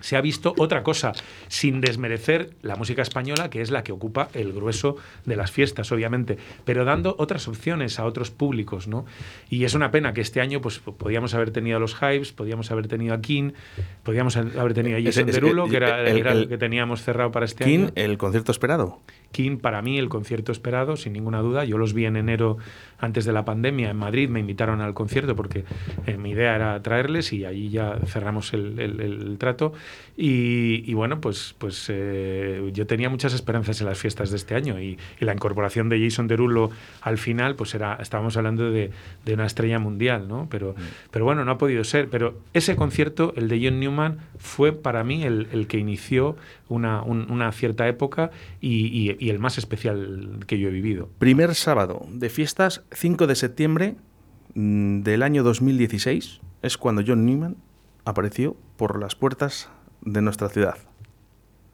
se ha visto otra cosa, sin desmerecer la música española, que es la que ocupa el grueso de las fiestas, obviamente, pero dando otras opciones a otros públicos, ¿no? Y es una pena que este año, pues, podíamos haber tenido a los Hypes, podíamos haber tenido a King, podíamos haber tenido a Jason Derulo, que era,
el-
era el
el-
que teníamos cerrado para este
King,
año.
el concierto esperado.
King, para mí, el concierto esperado, sin ninguna duda. Yo los vi en enero, antes de la pandemia, en Madrid. Me invitaron al concierto porque eh, mi idea era traerles y ahí ya cerramos el, el- el trato. Y, y bueno, pues, pues eh, yo tenía muchas esperanzas en las fiestas de este año y, y la incorporación de Jason Derulo al final, pues era, estábamos hablando de, de una estrella mundial, ¿no? Pero, pero bueno, no ha podido ser. Pero ese concierto, el de John Newman, fue para mí el, el que inició una, un- una cierta época y- y el más especial que yo he vivido.
Primer sábado de fiestas, 5 de septiembre mm, del año 2016, es cuando John Newman apareció por las puertas de nuestra ciudad.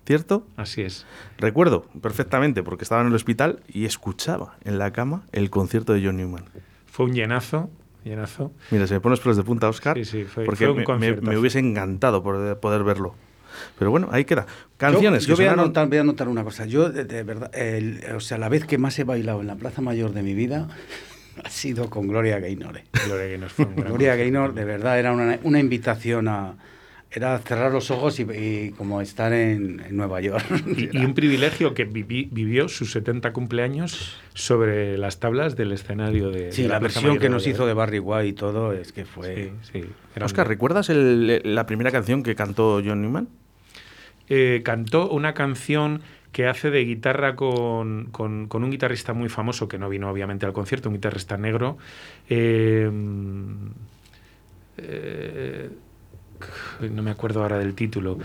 ¿Cierto?
Así es.
Recuerdo perfectamente porque estaba en el hospital y escuchaba en la cama el concierto de John Newman.
Fue un llenazo, llenazo.
Mira, se me ponen los pelos de punta, Oscar,
Sí, sí, fue-
porque
fue un
me- me, hubiese encantado poder, poder verlo. Pero bueno, ahí queda. Canciones
Yo, yo
que
voy, a anotar, voy a anotar una cosa. Yo, de, de verdad, el- o sea, la vez que más he bailado en la Plaza Mayor de mi vida ha sido con Gloria Gaynor. eh.
Gloria Gaynor fue un gran
Gloria Gaynor, de verdad, era una, una invitación a. Era cerrar los ojos y, y como estar en, en Nueva York. [laughs]
Y, y un privilegio que vivió sus 70 cumpleaños sobre las tablas del escenario de.
Sí,
de
la,
Plaza
versión que nos hizo de Barry White y todo, es que fue.
Sí, sí. grande.
Oscar, ¿recuerdas el- la primera canción que cantó John Newman?
eh, cantó una canción que hace de guitarra con, con- con un guitarrista muy famoso que no vino obviamente al concierto, un guitarrista negro. eh, eh, no me acuerdo ahora del título.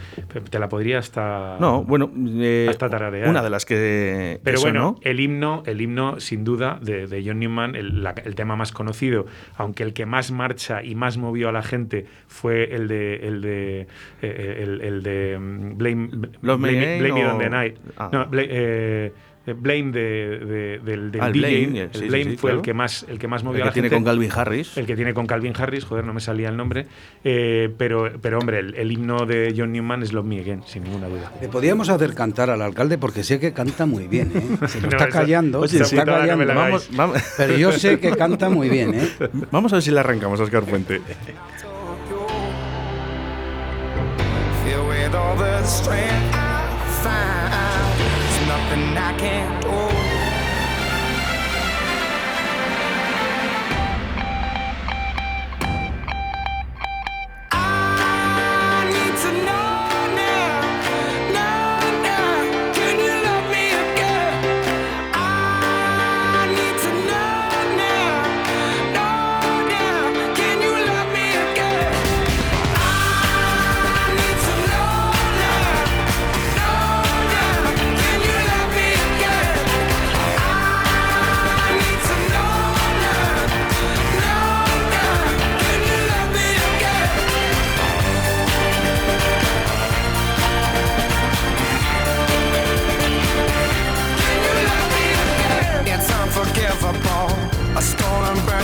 Te la podría hasta.
No, bueno, eh,
hasta tararear.
una de las que.
Pero bueno, el himno, el himno, sin duda, de, de John Newman, el, la- el tema más conocido, aunque el que más marcha y más movió a la gente fue el de el de eh, el, el de mm, Blame, Blame, It on the Night.
Ah.
No, eh, Blame de, de- del, del
Ah, el
DJ.
Blame,
el
sí, sí,
Blame
sí,
fue
claro.
el que más el que más
El
movió
que
a la
tiene
gente.
con Calvin Harris.
El que tiene con Calvin Harris, joder, no me salía el nombre. Eh, pero, pero hombre, el, el himno de John Newman es Love Me Again, sin ninguna duda.
Le podíamos hacer cantar al alcalde porque sé que canta muy bien, ¿eh? [laughs] Se lo
No,
está callando,
Oye,
se lo
sí,
está
no
callando.
Vamos, vamos. [laughs]
Pero yo sé que canta muy bien, ¿eh? [laughs]
Vamos a ver si le arrancamos a Oscar Puente.
something I can't do.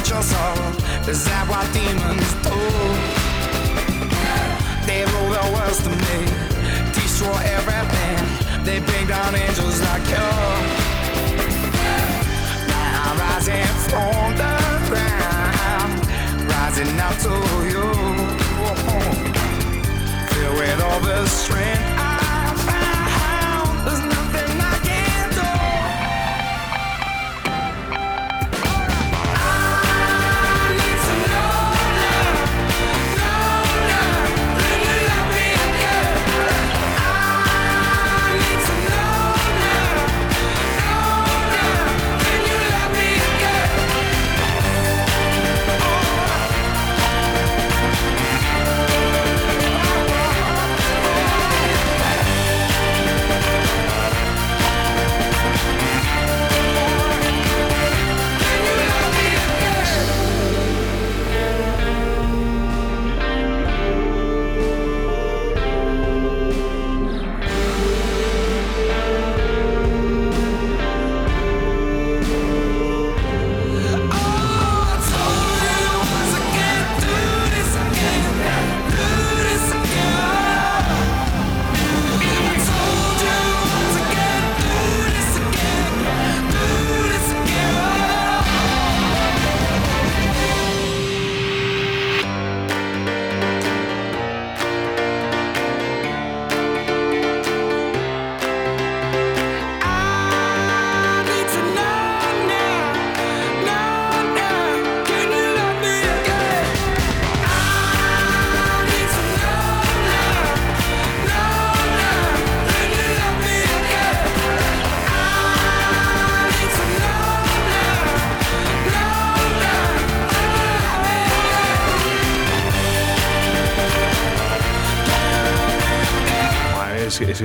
Burnt your soul. Is that what demons do? They rule the world to me. Destroy everything. They bring down angels like you. Now I'm rising from the ground. Rising out to you. Filled with all the strength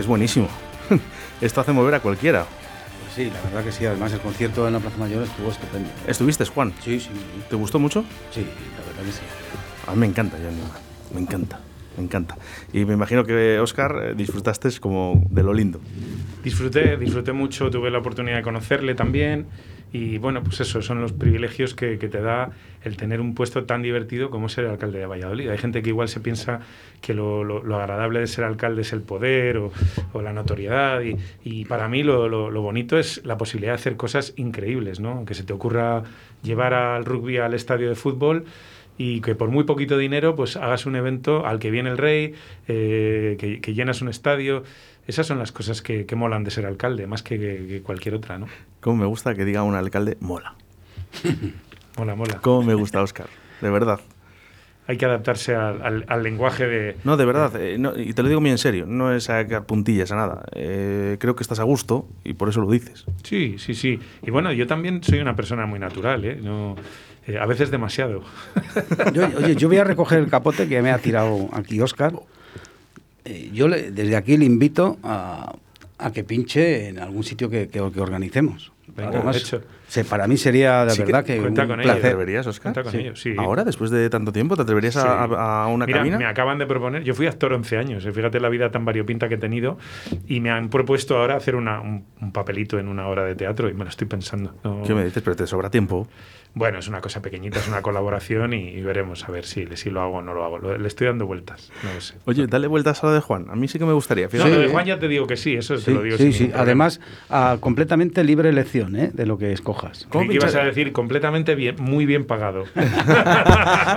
buenísimo. [laughs] Esto hace mover a cualquiera.
Pues sí, la verdad que sí. Además, el concierto en la Plaza Mayor estuvo estupendo.
¿Estuviste, Juan?
Sí, sí.
¿Te gustó mucho?
Sí, la verdad que sí.
A mí me encanta, Newman. Me encanta, me encanta. Y me imagino que, Oscar, disfrutaste como de lo lindo.
Disfruté, disfruté mucho, tuve la oportunidad de conocerle también. Y bueno, pues eso, son los privilegios que, te da el tener un puesto tan divertido como ser alcalde de Valladolid. Hay gente que igual se piensa que lo, lo- lo agradable de ser alcalde es el poder o, la notoriedad. Y, para mí lo, lo- lo bonito es la posibilidad de hacer cosas increíbles, ¿no? Que se te ocurra llevar al rugby al estadio de fútbol y que por muy poquito dinero pues hagas un evento al que viene el rey, eh, que, que llenas un estadio. Esas son las cosas que, que molan de ser alcalde, más que, que- que cualquier otra, ¿no?
Cómo me gusta que diga un alcalde, mola. [laughs]
Mola, mola.
Cómo me gusta, Oscar. De verdad.
Hay que adaptarse al, al- al lenguaje de...
No, de verdad, eh, no, y te lo digo muy en serio, no es a sacar puntillas a nada. Eh, creo que estás a gusto y por eso lo dices.
Sí, sí, sí. Y bueno, yo también soy una persona muy natural, ¿eh? No, eh, a veces demasiado.
Yo- oye, yo voy a recoger el capote que me ha tirado aquí Oscar. Eh, yo le- desde aquí le invito a, a que pinche en algún sitio que, que- que organicemos.
Venga,
Además,
hecho.
se- para mí sería de
Sí
verdad que
cuenta
un
con.
¿Te
placer.
atreverías, Oscar?
Cuenta con ello, sí.
Ahora, después de tanto tiempo, ¿te atreverías a,
Sí.
a- a una
Mira,
cabina?
me acaban de proponer, yo fui actor 11 años, eh, fíjate la vida tan variopinta que he tenido, y me han propuesto ahora hacer una- un, un papelito en una obra de teatro y me lo estoy pensando. No-
¿Qué me dices? Pero te sobra tiempo.
Bueno, es una cosa pequeñita, es una colaboración y, y veremos a ver si, si lo hago o no lo hago. Le estoy dando vueltas, no lo sé.
Oye, dale vueltas a lo de Juan. A mí sí que me gustaría.
No,
Fíjate.
lo de Juan ya te digo que sí, eso te
Sí,
lo digo
sí, sí. Además, a completamente libre elección ¿eh? de lo que escojas.
Creí que ibas a decir completamente bien, muy bien pagado. [laughs]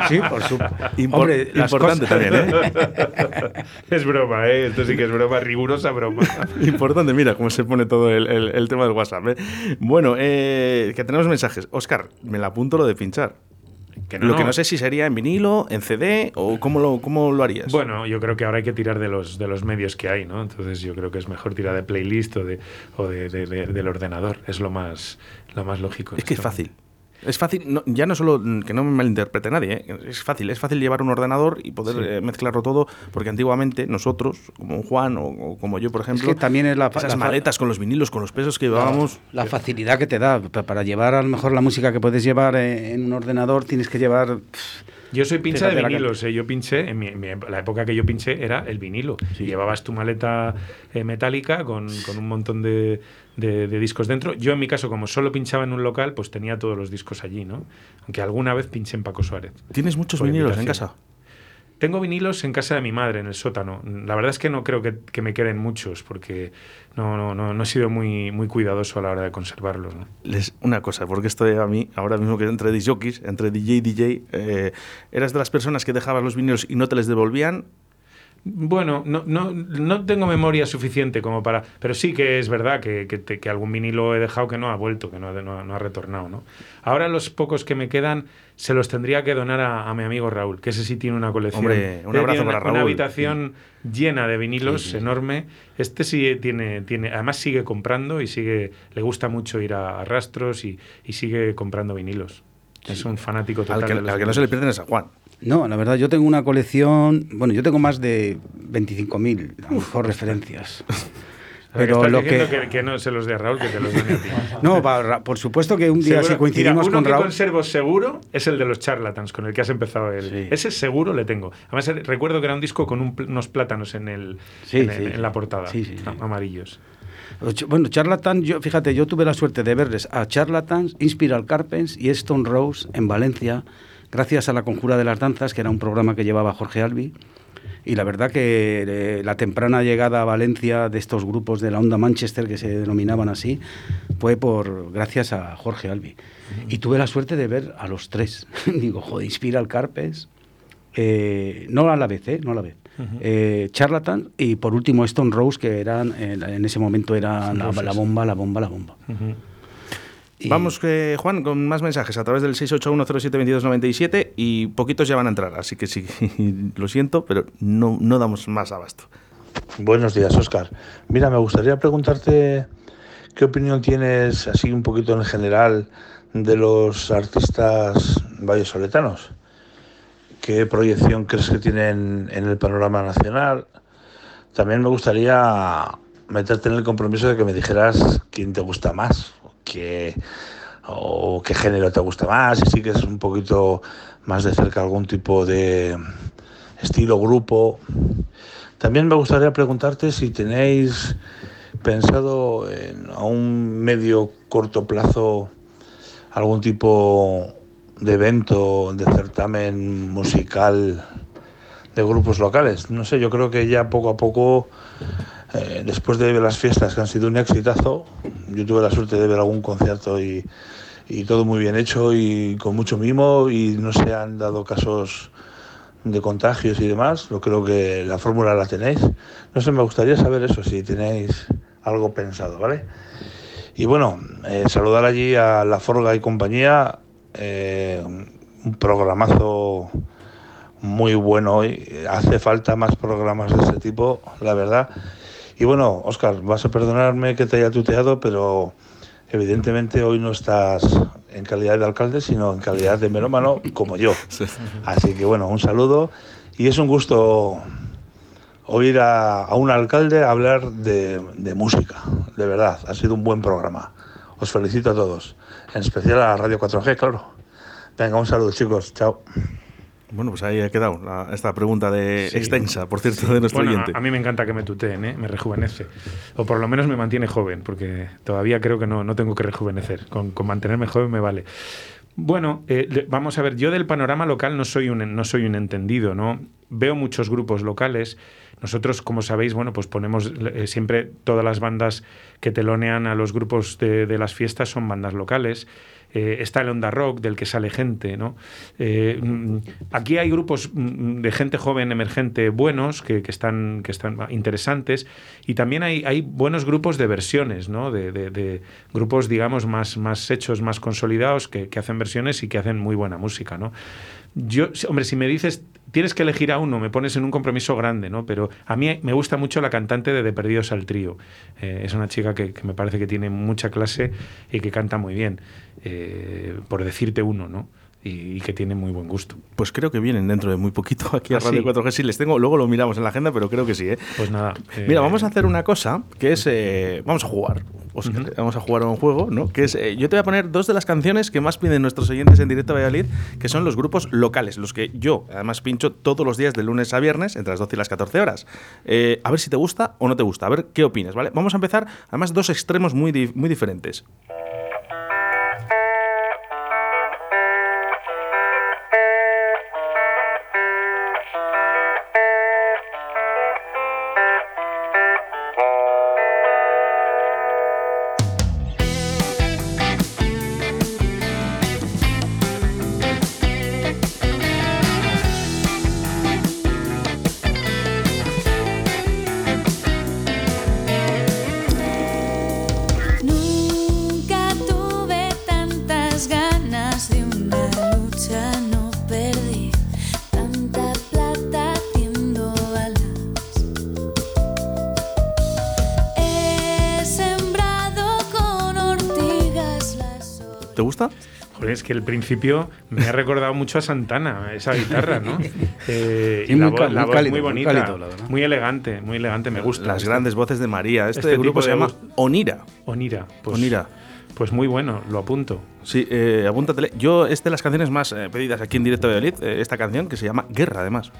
Sí, por supuesto.
Impor-
Hombre, las
importante
cosas-
también, ¿eh? [laughs]
es broma, ¿eh? Esto sí que es broma, rigurosa broma. [laughs]
Importante, mira cómo se pone todo el, el- el tema del WhatsApp. ¿eh? Bueno, eh, que tenemos mensajes. Oscar, me la apunto lo de pinchar.
Que no,
lo que
no.
no sé si sería en vinilo, en CD o cómo lo, cómo lo harías.
Bueno, yo creo que ahora hay que tirar de los, de los medios que hay, ¿no? Entonces yo creo que es mejor tirar de playlist o, de, o de, de- de- del ordenador. Es lo más, lo más lógico.
es que es fácil. Es fácil, no- ya no solo que no me malinterprete nadie, ¿eh? es fácil, es fácil llevar un ordenador y poder
Sí.
eh, mezclarlo todo, porque antiguamente nosotros, como Juan o, o como yo, por ejemplo,
que también es la
esas
la
maletas con los vinilos, con los pesos que llevábamos,
La facilidad que te da pa- para llevar a lo mejor la música que puedes llevar eh, en un ordenador, tienes que llevar.
Yo soy pincha
Fíjate
de vinilos, ¿eh? yo pinché, en mi- mi la época que yo pinché era el vinilo. Llevabas tu maleta eh, metálica con, con un montón de, de- de discos dentro. Yo en mi caso, como solo pinchaba en un local, pues tenía todos los discos allí, ¿no? Aunque alguna vez pinché en Paco Suárez.
¿Tienes muchos vinilos en casa?
Tengo vinilos en casa de mi madre, en el sótano. La verdad es que no creo que, me queden muchos, porque no, no, no, no he sido muy, muy cuidadoso a la hora de conservarlos. ¿no?
Les, una cosa, porque esto a mí, ahora mismo que entre disjockeys, entre DJ y DJ, eh, ¿eras de las personas que dejabas los vinilos y no te les devolvían?
Bueno, no, no, no tengo memoria suficiente como para... Pero sí que es verdad que, que, algún vinilo he dejado que no ha vuelto, que no, ha- no no ha retornado, ¿no? Ahora los pocos que me quedan se los tendría que donar a, a mi amigo Raúl, que ese sí tiene una colección.
Hombre, un abrazo
una,
para Raúl.
Una habitación llena de vinilos,
Sí, sí, sí.
enorme. Este sí tiene, tiene... Además sigue comprando y sigue... Le gusta mucho ir a, a rastros y, y sigue comprando vinilos. Es un fanático total
Al que,
de los
al que no se le pierden es a Juan.
No, la verdad, yo tengo una colección. Bueno, yo tengo más de 25.000, a lo mejor, referencias. [laughs]
Que [laughs]
Pero
estás
lo que.
que... que no se los dé a Raúl, que te los dé a ti. [laughs]
No, va- por supuesto que un día si coincidimos
Mira, uno
con
que
Raúl.
conservo seguro es el de los Charlatans, con el que has empezado el. Ese seguro le tengo. Además, eh, recuerdo que era un disco con un unos plátanos en, el,
Sí,
en,
sí,
en
sí.
la portada.
Sí, sí, sí.
am- Amarillos.
Bueno, Charlatan, yo, fíjate, yo tuve la suerte de verles a Charlatans, Inspiral Carpens y Stone Rose en Valencia, gracias a La Conjura de las Danzas, que era un programa que llevaba Jorge Albi. Y la verdad que eh, la temprana llegada a Valencia de estos grupos de la onda Manchester, que se denominaban así, fue por gracias a Jorge Albi. Y tuve la suerte de ver a los tres. [laughs] Digo, joder, Inspiral Carpens, eh, no a la vez, ¿eh? No a la vez.
Ujú.
Eh, Charlatan y por último Stone Rose, que eran en ese momento eran la, la bomba, la bomba, la bomba. Y-
Vamos, que, Juan, con más mensajes a través del 681072297 y poquitos ya van a entrar, así que sí, [laughs] lo siento, pero no, no damos más abasto.
Buenos días, Oscar. Mira, me gustaría preguntarte qué opinión tienes, así un poquito en general, de los artistas vallesoletanos. ¿Qué proyección crees que tienen en el panorama nacional? También me gustaría meterte en el compromiso de que me dijeras quién te gusta más, qué, o qué género te gusta más, si sigues un poquito más de cerca algún tipo de estilo, grupo. También me gustaría preguntarte si tenéis pensado en, a un medio corto plazo algún tipo de evento, de certamen musical de grupos locales. No sé, yo creo que ya poco a poco, eh, después de las fiestas que han sido un exitazo, yo tuve la suerte de ver algún concierto y, y todo muy bien hecho y con mucho mimo y no se han dado casos de contagios y demás. Yo creo que la fórmula la tenéis. No sé, me gustaría saber eso, si tenéis algo pensado, ¿vale? Y bueno, eh, saludar allí a La Forga y compañía, eh, un programazo muy bueno hoy. Hace falta más programas de este tipo, la verdad. Y bueno, Oscar, vas a perdonarme que te haya tuteado, pero evidentemente hoy no estás en calidad de alcalde, sino en calidad de melómano como yo. [laughs] Así que bueno, un saludo y es un gusto oír a, a un alcalde hablar de, de música, de verdad, ha sido un buen programa. Os felicito a todos, en especial a Radio 4G, claro. Venga, un saludo chicos, chao.
Bueno, pues ahí ha quedado la- esta pregunta de
Sí.
extensa, por cierto, de nuestro
Bueno,
oyente.
A, a mí me encanta que me tuteen, ¿eh? me rejuvenece. O por lo menos me mantiene joven, porque todavía creo que no, no tengo que rejuvenecer. Con, con mantenerme joven me vale. Bueno, eh, vamos a ver, yo del panorama local no soy un, no soy un entendido, ¿no? Veo muchos grupos locales. Nosotros, como sabéis, bueno, pues ponemos eh, siempre todas las bandas que telonean a los grupos de, de las fiestas son bandas locales. Eh, está el Onda Rock, del que sale gente, ¿no? Eh, mm, aquí hay grupos mm, de gente joven emergente buenos, que, que están, que están interesantes, y también hay, hay buenos grupos de versiones, ¿no? De, de- grupos, digamos, más, más hechos, más consolidados, que, que hacen versiones y que hacen muy buena música, ¿no? Yo, hombre, si me dices, tienes que elegir a uno, me pones en un compromiso grande, ¿no? Pero a mí me gusta mucho la cantante de De Perdidos al Trío. Eh, es una chica que, que me parece que tiene mucha clase y que canta muy bien, eh, por decirte uno, ¿no? Y, que tiene muy buen gusto.
Pues creo que vienen dentro de muy poquito aquí a
¿Ah,
Radio
sí?
4G. Sí, les tengo, luego lo miramos en la agenda, pero creo que sí, ¿eh?
Pues nada. eh,
Mira, vamos a hacer una cosa, que es, eh, vamos a jugar. Óscar, Vamos a jugar a un juego, ¿no? Que es, eh, yo te voy a poner dos de las canciones que más piden nuestros oyentes en directo a Valladolid, que son los grupos locales, los que yo además pincho todos los días de lunes a viernes, entre las 12 y las 14 horas. Eh, a ver si te gusta o no te gusta, a ver qué opinas, ¿vale? Vamos a empezar, además, dos extremos muy, di- muy diferentes.
Que el principio me ha recordado mucho a Santana, esa guitarra, ¿no? [laughs] Eh,
Sí,
y la,
muy
voz, la
muy
voz
cálido,
muy
muy
bonita,
cálido,
muy elegante, muy elegante, me gusta.
Las
Este-
grandes voces de María. Este,
este
grupo se llama
voz.
Onira.
Onira, pues,
Onira.
Pues muy bueno, lo apunto.
Sí, eh, apúntatele. Yo, es de las canciones más eh, pedidas aquí en directo de Valladolid, eh, esta canción que se llama Guerra, además.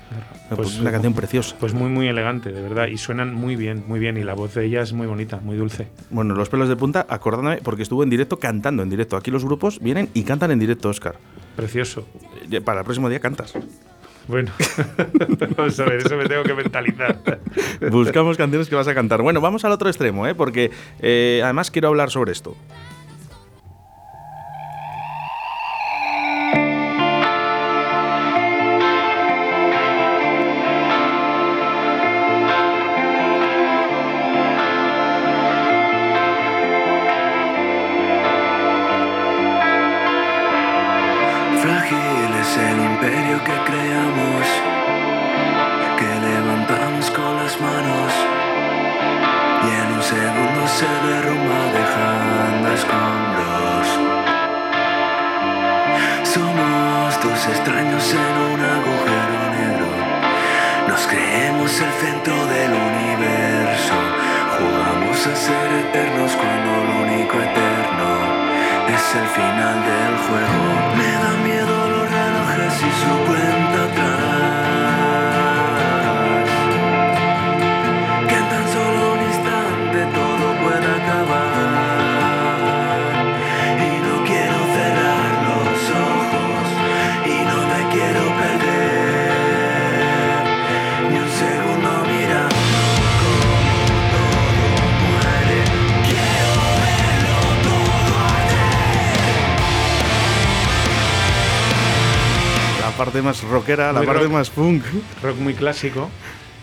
Pues una canción preciosa.
Pues muy, muy elegante, de verdad. Y suenan muy bien, muy bien. Y la voz de ella es muy bonita, muy dulce.
Bueno, los pelos de punta, acordándome, porque estuvo en directo cantando en directo. Aquí los grupos vienen y cantan en directo, Oscar.
Precioso.
Eh, Para el próximo día cantas.
Bueno, [laughs] vamos a ver, eso me tengo que mentalizar.
Buscamos canciones que vas a cantar. Bueno, vamos al otro extremo, ¿eh? porque eh, además quiero hablar sobre esto. Rockera, la
Muy
parte
rock.
más punk.
Rock muy clásico.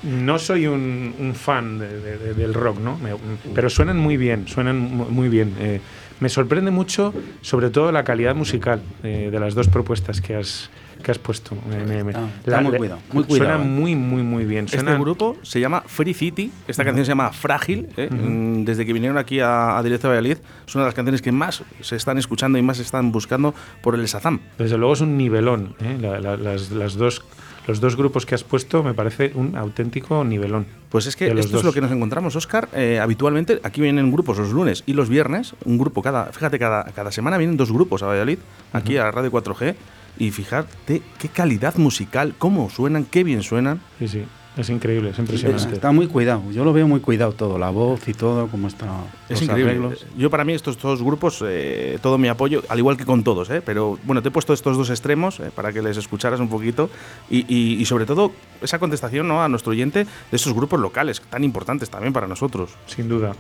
No soy un, un fan de- de- de- del rock, ¿no? Me- pero suenan muy bien, suenan mu- muy bien. Eh, me sorprende mucho, sobre todo, la calidad musical eh, de las dos propuestas que has, que has puesto. Me- me- me-
está muy cuidado, muy cuidado,
Suena
eh.
muy, muy, muy bien.
Este
Suena-
grupo se llama Free City. Esta canción se llama Frágil. ¿eh? Mm, Desde que vinieron aquí a, a Directo de Valladolid, es una de las canciones que más se están escuchando y más se están buscando por el Shazam.
Desde luego es un nivelón. ¿eh? La- la- las, las dos, los dos grupos que has puesto me parece un auténtico nivelón.
Pues es que esto es
dos.
lo que nos encontramos, Oscar. Eh, habitualmente aquí vienen grupos los lunes y los viernes. Un grupo cada. Fíjate, cada, cada semana vienen dos grupos a Valladolid, aquí a Radio 4G. Y fíjate qué calidad musical, cómo suenan, qué bien suenan.
Sí, sí. Es increíble, es
Es-
impresionante.
Está muy cuidado. Yo lo veo muy cuidado todo, la voz y todo, cómo está.
Es increíble.
arreglos.
Yo para mí estos dos grupos, eh, todo mi apoyo, al igual que con todos, eh, pero bueno, te he puesto estos dos extremos eh, para que les escucharas un poquito y, y- y sobre todo esa contestación ¿no? a nuestro oyente de esos grupos locales, tan importantes también para nosotros.
Sin duda.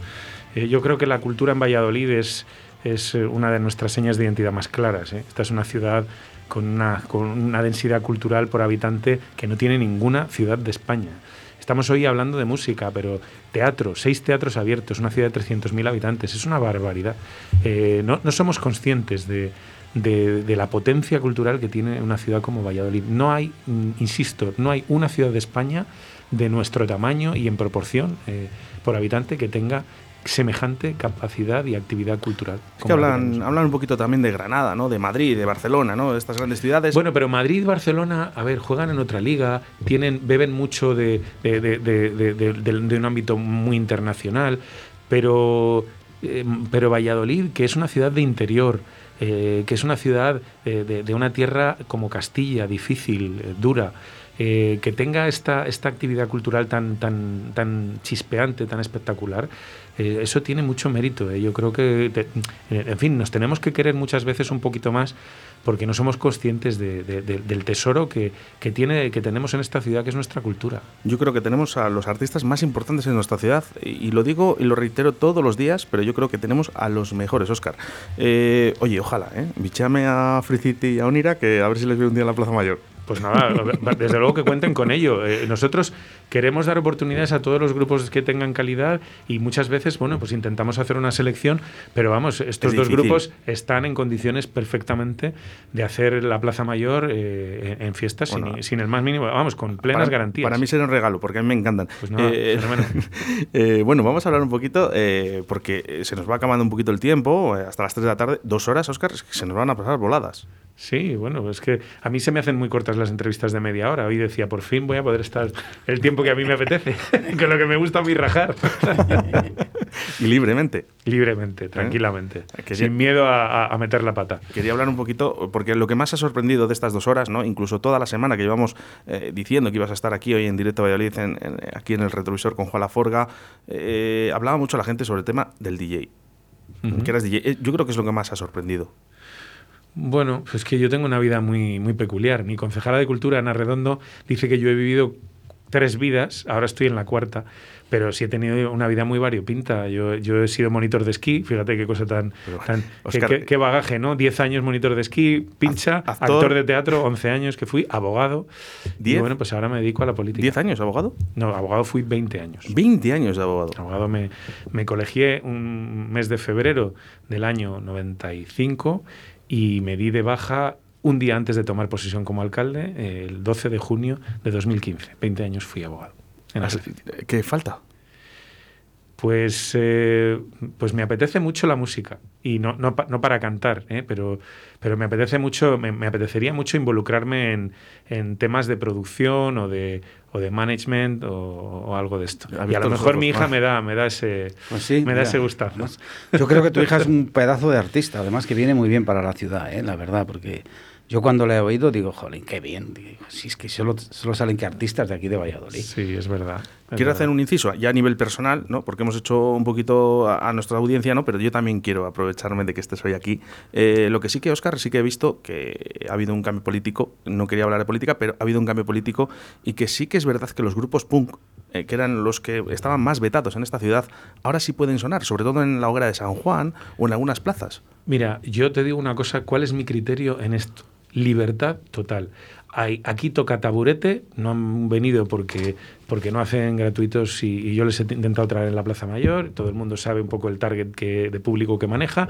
Eh, yo creo que la cultura en Valladolid es, es una de nuestras señas de identidad más claras. ¿eh? Esta es una ciudad con una, con una densidad cultural por habitante que no tiene ninguna ciudad de España. Estamos hoy hablando de música, pero teatro, seis teatros abiertos, una ciudad de 300.000 habitantes, es una barbaridad. Eh, no, somos conscientes de la potencia cultural que tiene una ciudad como Valladolid. No hay, mm, insisto, no hay una ciudad de España de nuestro tamaño y en proporción eh, por habitante que tenga semejante capacidad y actividad cultural.
Es que hablan, hablan un poquito también de Granada, ¿no? de Madrid, de Barcelona, ¿no? de estas grandes ciudades.
Bueno, pero Madrid, Barcelona, a ver, juegan en otra liga, tienen, beben mucho de, de- un ámbito muy internacional, pero, eh, pero Valladolid, que es una ciudad de interior, eh, que es una ciudad eh, de, de una tierra como Castilla, difícil, eh, dura, que tenga esta, esta actividad cultural tan, tan, tan chispeante, tan espectacular, eh, eso tiene mucho mérito. eh. Yo creo que, te- en fin, nos tenemos que querer muchas veces un poquito más porque no somos conscientes de- de- de- del tesoro que, que, tiene, que tenemos en esta ciudad, que es nuestra cultura.
Yo creo que tenemos a los artistas más importantes en nuestra ciudad y, y lo digo y lo reitero todos los días, pero yo creo que tenemos a los mejores, Oscar. Eh, oye, ojalá, ¿eh? Bichame a Free City y a Onira que a ver si les veo un día en la Plaza Mayor.
Pues nada, desde luego que cuenten con ello. Eh, nosotros queremos dar oportunidades a todos los grupos que tengan calidad y muchas veces, bueno, pues intentamos hacer una selección, pero vamos, estos
Es
dos
difícil.
grupos están en condiciones perfectamente de hacer la Plaza Mayor eh, en en fiestas sin-
Bueno.
sin, el más mínimo, vamos, con plenas
para,
garantías.
Para mí sería un regalo, porque a mí me encantan.
Pues nada, fenómeno. [laughs]
eh, bueno, vamos a hablar un poquito, eh, porque eh, se nos va acabando un poquito el tiempo, eh, hasta las 3 de la tarde. Dos horas, Oscar, se nos van a pasar voladas.
Sí, bueno, es que a mí se me hacen muy cortas las entrevistas de media hora. Hoy decía, por fin voy a poder estar el tiempo que a mí me apetece, [laughs] con lo que me gusta a mí rajar.
y libremente.
Libremente, tranquilamente.
Que
sin miedo a, meter la pata.
Quería hablar un poquito, porque lo que más ha sorprendido de estas dos horas, ¿no? incluso toda la semana que llevamos eh, diciendo que ibas a estar aquí hoy en directo a Valladolid, en- en- aquí en el retrovisor con Juan Laforga, eh, hablaba mucho la gente sobre el tema del DJ. Que eras DJ. Eh, Yo creo que es lo que más ha sorprendido.
Bueno, pues que yo tengo una vida muy, muy peculiar. Mi concejala de Cultura, Ana Redondo, dice que yo he vivido tres vidas, ahora estoy en la cuarta, pero sí he tenido una vida muy variopinta. Yo, yo he sido monitor de esquí, fíjate qué cosa tan... tan qué-
Óscar,
qué, qué bagaje, ¿no? Diez años monitor de esquí, pincha,
actor.
actor de teatro, once años que fui, abogado. Y
¿Diez?
bueno, pues ahora me dedico a la política.
¿Diez años abogado?
No, abogado fui 20 años.
20 años de abogado.
Abogado me, me colegié un mes de febrero del año 95 y me di de baja un día antes de tomar posesión como alcalde, el 12 de junio de 2015. 20 años fui abogado. en.
¿Qué falta?
Pues, eh, pues me apetece mucho la música. Y no, no, no para cantar, ¿eh? pero, pero me apetece mucho, me, me apetecería mucho involucrarme en, en temas de producción o de, o de management o, o algo de esto. Y a lo mejor
ojos,
mi hija
más.
me da, me da ese,
Pues sí,
me da
mira,
ese gustazo.
además, Yo creo que tu hija es un pedazo de artista, además que viene muy bien para la ciudad, ¿eh? la verdad, porque yo cuando la he oído digo, jolín, qué bien. Digo, si es que solo, solo salen que artistas de aquí de Valladolid.
Sí, es verdad.
Quiero hacer un inciso, ya a nivel personal, ¿no? Porque hemos hecho un poquito a, a nuestra audiencia, ¿no? Pero yo también quiero aprovecharme de que estés hoy aquí. Eh, lo que sí que, Oscar, sí que he visto que ha habido un cambio político. No quería hablar de política, pero ha habido un cambio político y que sí que es verdad que los grupos punk, eh, que eran los que estaban más vetados en esta ciudad, ahora sí pueden sonar, sobre todo en la hoguera de San Juan o en algunas plazas.
Mira, yo te digo una cosa, ¿cuál es mi criterio en esto? Libertad total. Hay, aquí toca taburete, no han venido porque, porque no hacen gratuitos y, y yo les he intentado traer en la Plaza Mayor, todo el mundo sabe un poco el target que, de público que maneja,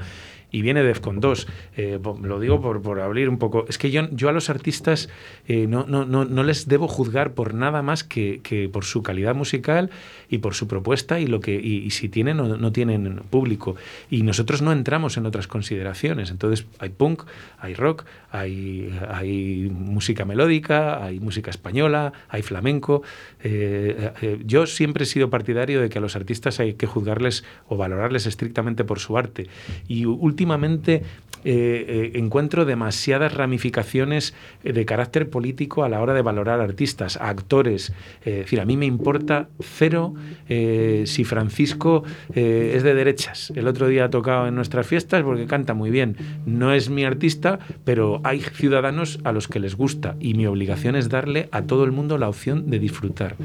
y viene Defcon 2. Eh, lo digo por, por abrir un poco. Es que yo, yo a los artistas eh, no, no, no, no les debo juzgar por nada más que, que por su calidad musical y por su propuesta y, lo que, y, y si tienen o no tienen público. Y nosotros no entramos en otras consideraciones. Entonces hay punk, hay rock, hay, hay música melódica, hay música española, hay flamenco. Eh, eh, yo siempre he sido partidario de que a los artistas hay que juzgarles o valorarles estrictamente por su arte. Y últimamente eh, eh, encuentro demasiadas ramificaciones eh, de carácter político a la hora de valorar artistas, a actores. Eh, es decir, a mí me importa cero eh, si Francisco eh, es de derechas. El otro día ha tocado en nuestras fiestas porque canta muy bien. No es mi artista, pero hay ciudadanos a los que les gusta y mi obligación es darle a todo el mundo la opción de disfrutar.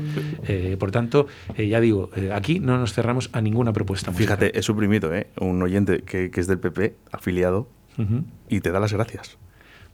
Por tanto, ya digo, aquí no nos cerramos a ninguna propuesta. musical.
Fíjate, he suprimido ¿eh? un oyente que, que es del PP, afiliado,
Ujú.
y te da las gracias.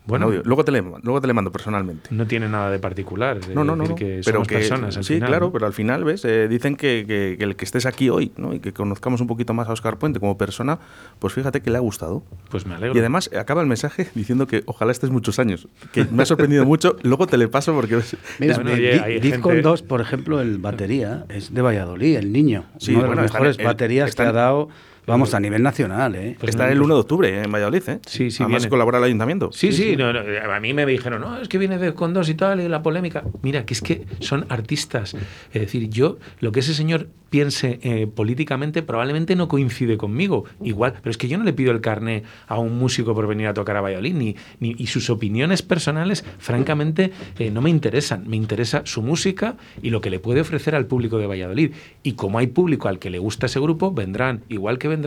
Bueno.
En audio. luego te, le, luego te le mando personalmente.
No tiene nada de particular. de
No, no, no.
decir
no.
que
pero
somos
que,
personas. al
sí,
final,
claro,
¿no?
pero al final, ¿ves? Eh, dicen que, que- que el que estés aquí hoy ¿no? y que conozcamos un poquito más a Oscar Puente como persona, pues fíjate que le ha gustado.
Pues me alegro.
Y además eh, acaba el mensaje [laughs] diciendo que ojalá estés muchos años. Que me ha sorprendido mucho. Luego te le paso porque
Mira,
es-
Di- Discon 2, por ejemplo, el batería es de Valladolid, el niño.
Sí,
Uno de
bueno,
las
en
mejores
el-
baterías
está
que ha dado, vamos, a nivel nacional. ¿eh?
está el 1 de octubre eh, en Valladolid, ¿eh?
Sí, sí,
Además
viene.
colabora el ayuntamiento.
Sí, sí, no, no, a mí me dijeron, no, es que viene de con dos y tal, y la polémica. Mira, que es que son artistas. Es decir, yo, lo que ese señor piense eh, políticamente probablemente no coincide conmigo. Igual, pero es que yo no le pido el carné a un músico por venir a tocar a Valladolid, ni, ni- y sus opiniones personales, francamente, eh, no me interesan. Me interesa su música y lo que le puede ofrecer al público de Valladolid. Y como hay público al que le gusta ese grupo, vendrán, igual que vendrán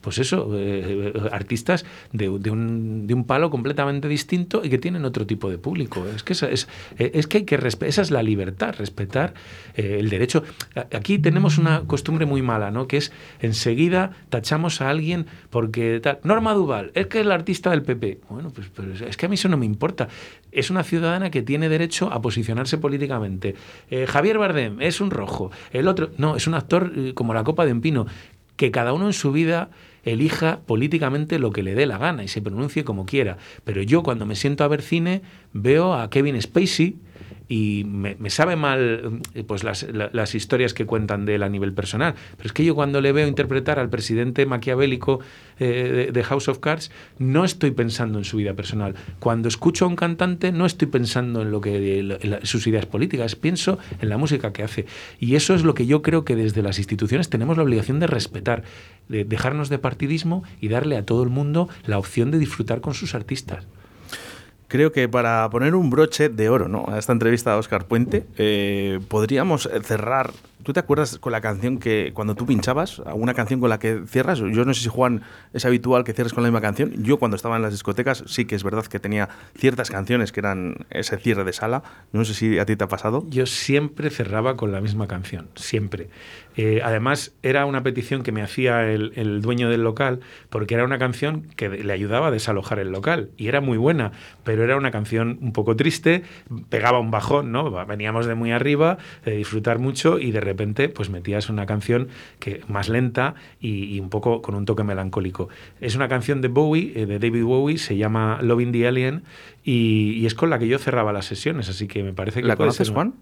pues eso, eh, artistas de, un, de un palo completamente distinto y que tienen otro tipo de público. Es que, esa, es, que hay que esa es la libertad, respetar eh, el derecho. Aquí tenemos una costumbre muy mala, ¿no? Que es enseguida tachamos a alguien porque tal. Norma Duval, es que es la artista del PP. Bueno, pues, es que a mí eso no me importa. Es una ciudadana que tiene derecho a posicionarse políticamente. Eh, Javier Bardem es un rojo. El otro, no, es un actor como la copa de un pino. Que cada uno en su vida elija políticamente lo que le dé la gana y se pronuncie como quiera. Pero yo cuando me siento a ver cine veo a Kevin Spacey y me, sabe mal eh, pues las, la- las historias que cuentan de él a nivel personal. Pero es que yo cuando le veo interpretar al presidente maquiavélico eh, de, House of Cards, no estoy pensando en su vida personal. Cuando escucho a un cantante, no estoy pensando en lo que sus ideas políticas, pienso en la música que hace. Y eso es lo que yo creo que desde las instituciones tenemos la obligación de respetar, de dejarnos de partidismo y darle a todo el mundo la opción de disfrutar con sus artistas.
Creo que para poner un broche de oro ¿no? a esta entrevista a Oscar Puente, eh, podríamos cerrar. ¿Tú te acuerdas con la canción que cuando tú pinchabas, alguna canción con la que cierras? Yo no sé si Juan es habitual que cierres con la misma canción. Yo cuando estaba en las discotecas sí que es verdad que tenía ciertas canciones que eran ese cierre de sala. No sé si a ti te ha pasado.
Yo siempre cerraba con la misma canción, siempre. Eh, además, era una petición que me hacía el, el dueño del local, porque era una canción que le ayudaba a desalojar el local. Y era muy buena, pero era una canción un poco triste, pegaba un bajón, ¿no? Veníamos de muy arriba, de disfrutar mucho, y de repente, pues metías una canción que más lenta y, y un poco con un toque melancólico. Es una canción de Bowie, eh, de David Bowie, se llama Loving the Alien, y, y es con la que yo cerraba las sesiones, así que me parece que
¿La
puede
conoces,
ser-
Juan?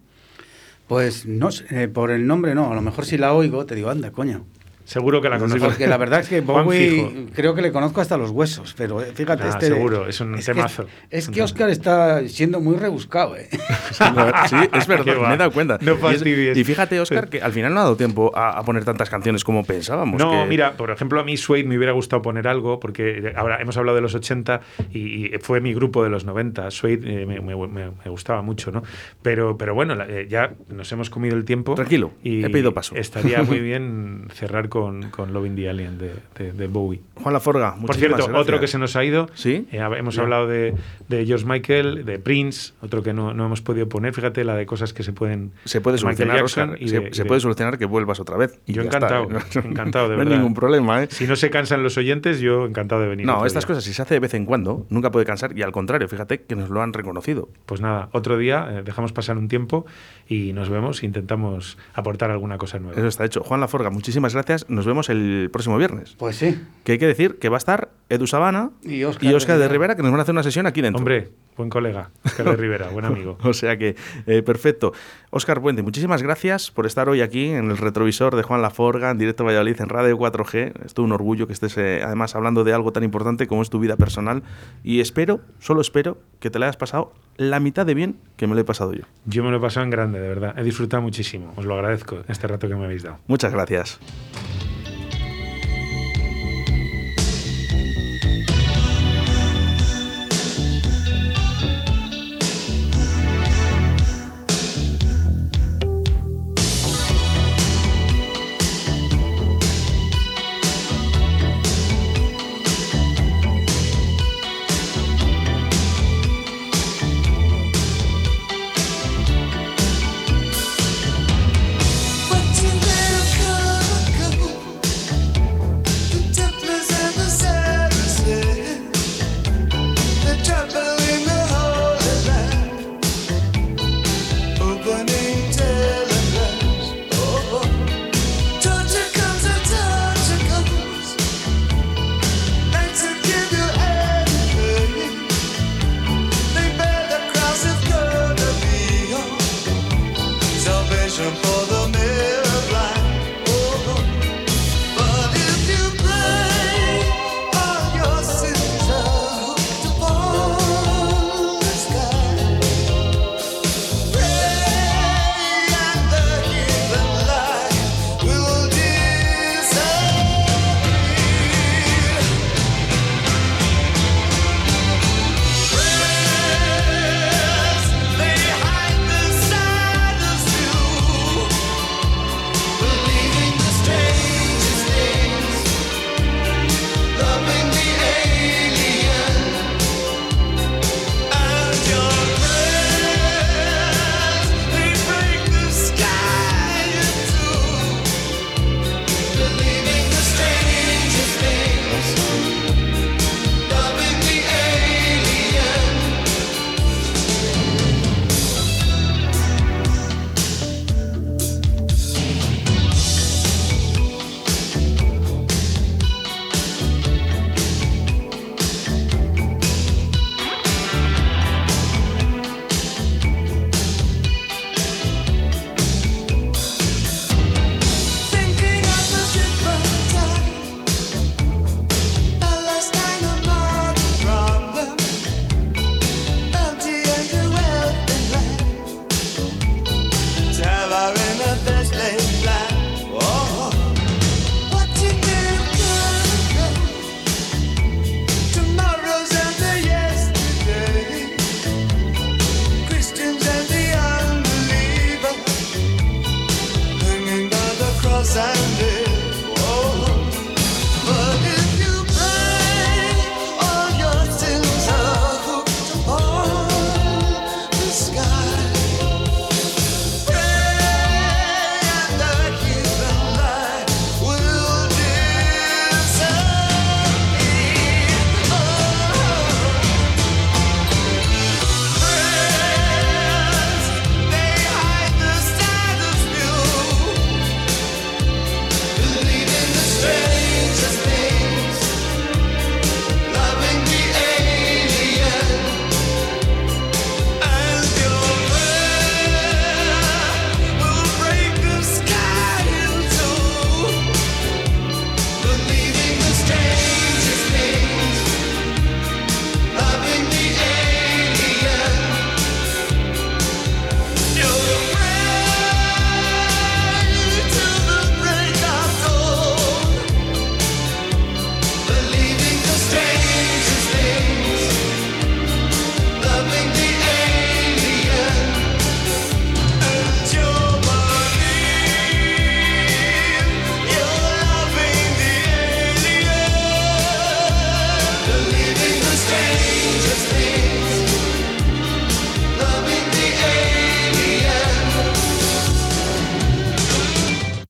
Pues no sé, eh, por el nombre no, a lo mejor si la oigo te digo, anda, coño.
Seguro que la conozco.
Porque la verdad es que [laughs] Bowie creo que le conozco hasta los huesos, pero eh, fíjate,
Ah,
este...
seguro, es un
que-
temazo.
Es que Oscar está siendo muy rebuscado, ¿eh? [laughs]
Sí, es verdad, me he dado cuenta.
No
Y es- y, fíjate, Oscar, que al final no ha dado tiempo a, a poner tantas canciones como pensábamos.
No,
que-
mira, por ejemplo, a mí Suede me hubiera gustado poner algo, porque ahora hemos hablado de los 80 y, y fue mi grupo de los 90. Suede eh, me, me- me- me gustaba mucho, ¿no? Pero, pero bueno, la- eh, ya nos hemos comido el tiempo.
Tranquilo,
y
he pedido paso.
Estaría muy [laughs] bien cerrar con, con Loving the Alien de, de- de Bowie.
Juan Laforga,
Por cierto, otro que se nos ha ido.
¿Sí?
Eh, hemos hablado de, de George Michael, de Prince, otro que no, no hemos podido poner. Fíjate la de cosas que se pueden.
Se puede solucionar, Oscar.
y
se puede solucionar que vuelvas otra vez. y
Yo encantado,
está, ¿eh? [laughs]
encantado, de
no hay
verdad.
ningún problema, ¿eh?
Si no se cansan los oyentes, yo encantado de venir.
No, estas
día.
cosas, si se hace de vez en cuando, nunca puede cansar. Y al contrario, fíjate que nos lo han reconocido.
Pues nada, otro día eh, dejamos pasar un tiempo y nos vemos e intentamos aportar alguna cosa nueva.
Eso está hecho. Juan Laforga, muchísimas gracias. Nos vemos el próximo viernes.
Pues sí.
Que hay que decir que va a estar Edu Sabana
Y Óscar de
de
Rivera.
Rivera, que nos van a hacer una sesión aquí dentro.
Hombre, buen colega, Oscar de [laughs] Rivera, buen amigo.
O sea que, eh, perfecto. Óscar Puente, muchísimas gracias por estar hoy aquí en el retrovisor de Juan Laforga, en directo Valladolid, en Radio 4G. Es todo un orgullo que estés eh, además hablando de algo tan importante como es tu vida personal. Y espero, solo espero, que te la hayas pasado la mitad de bien que me lo he pasado yo.
Yo me lo he pasado en grande, de verdad. He disfrutado muchísimo. Os lo agradezco este rato que me habéis dado.
Muchas gracias.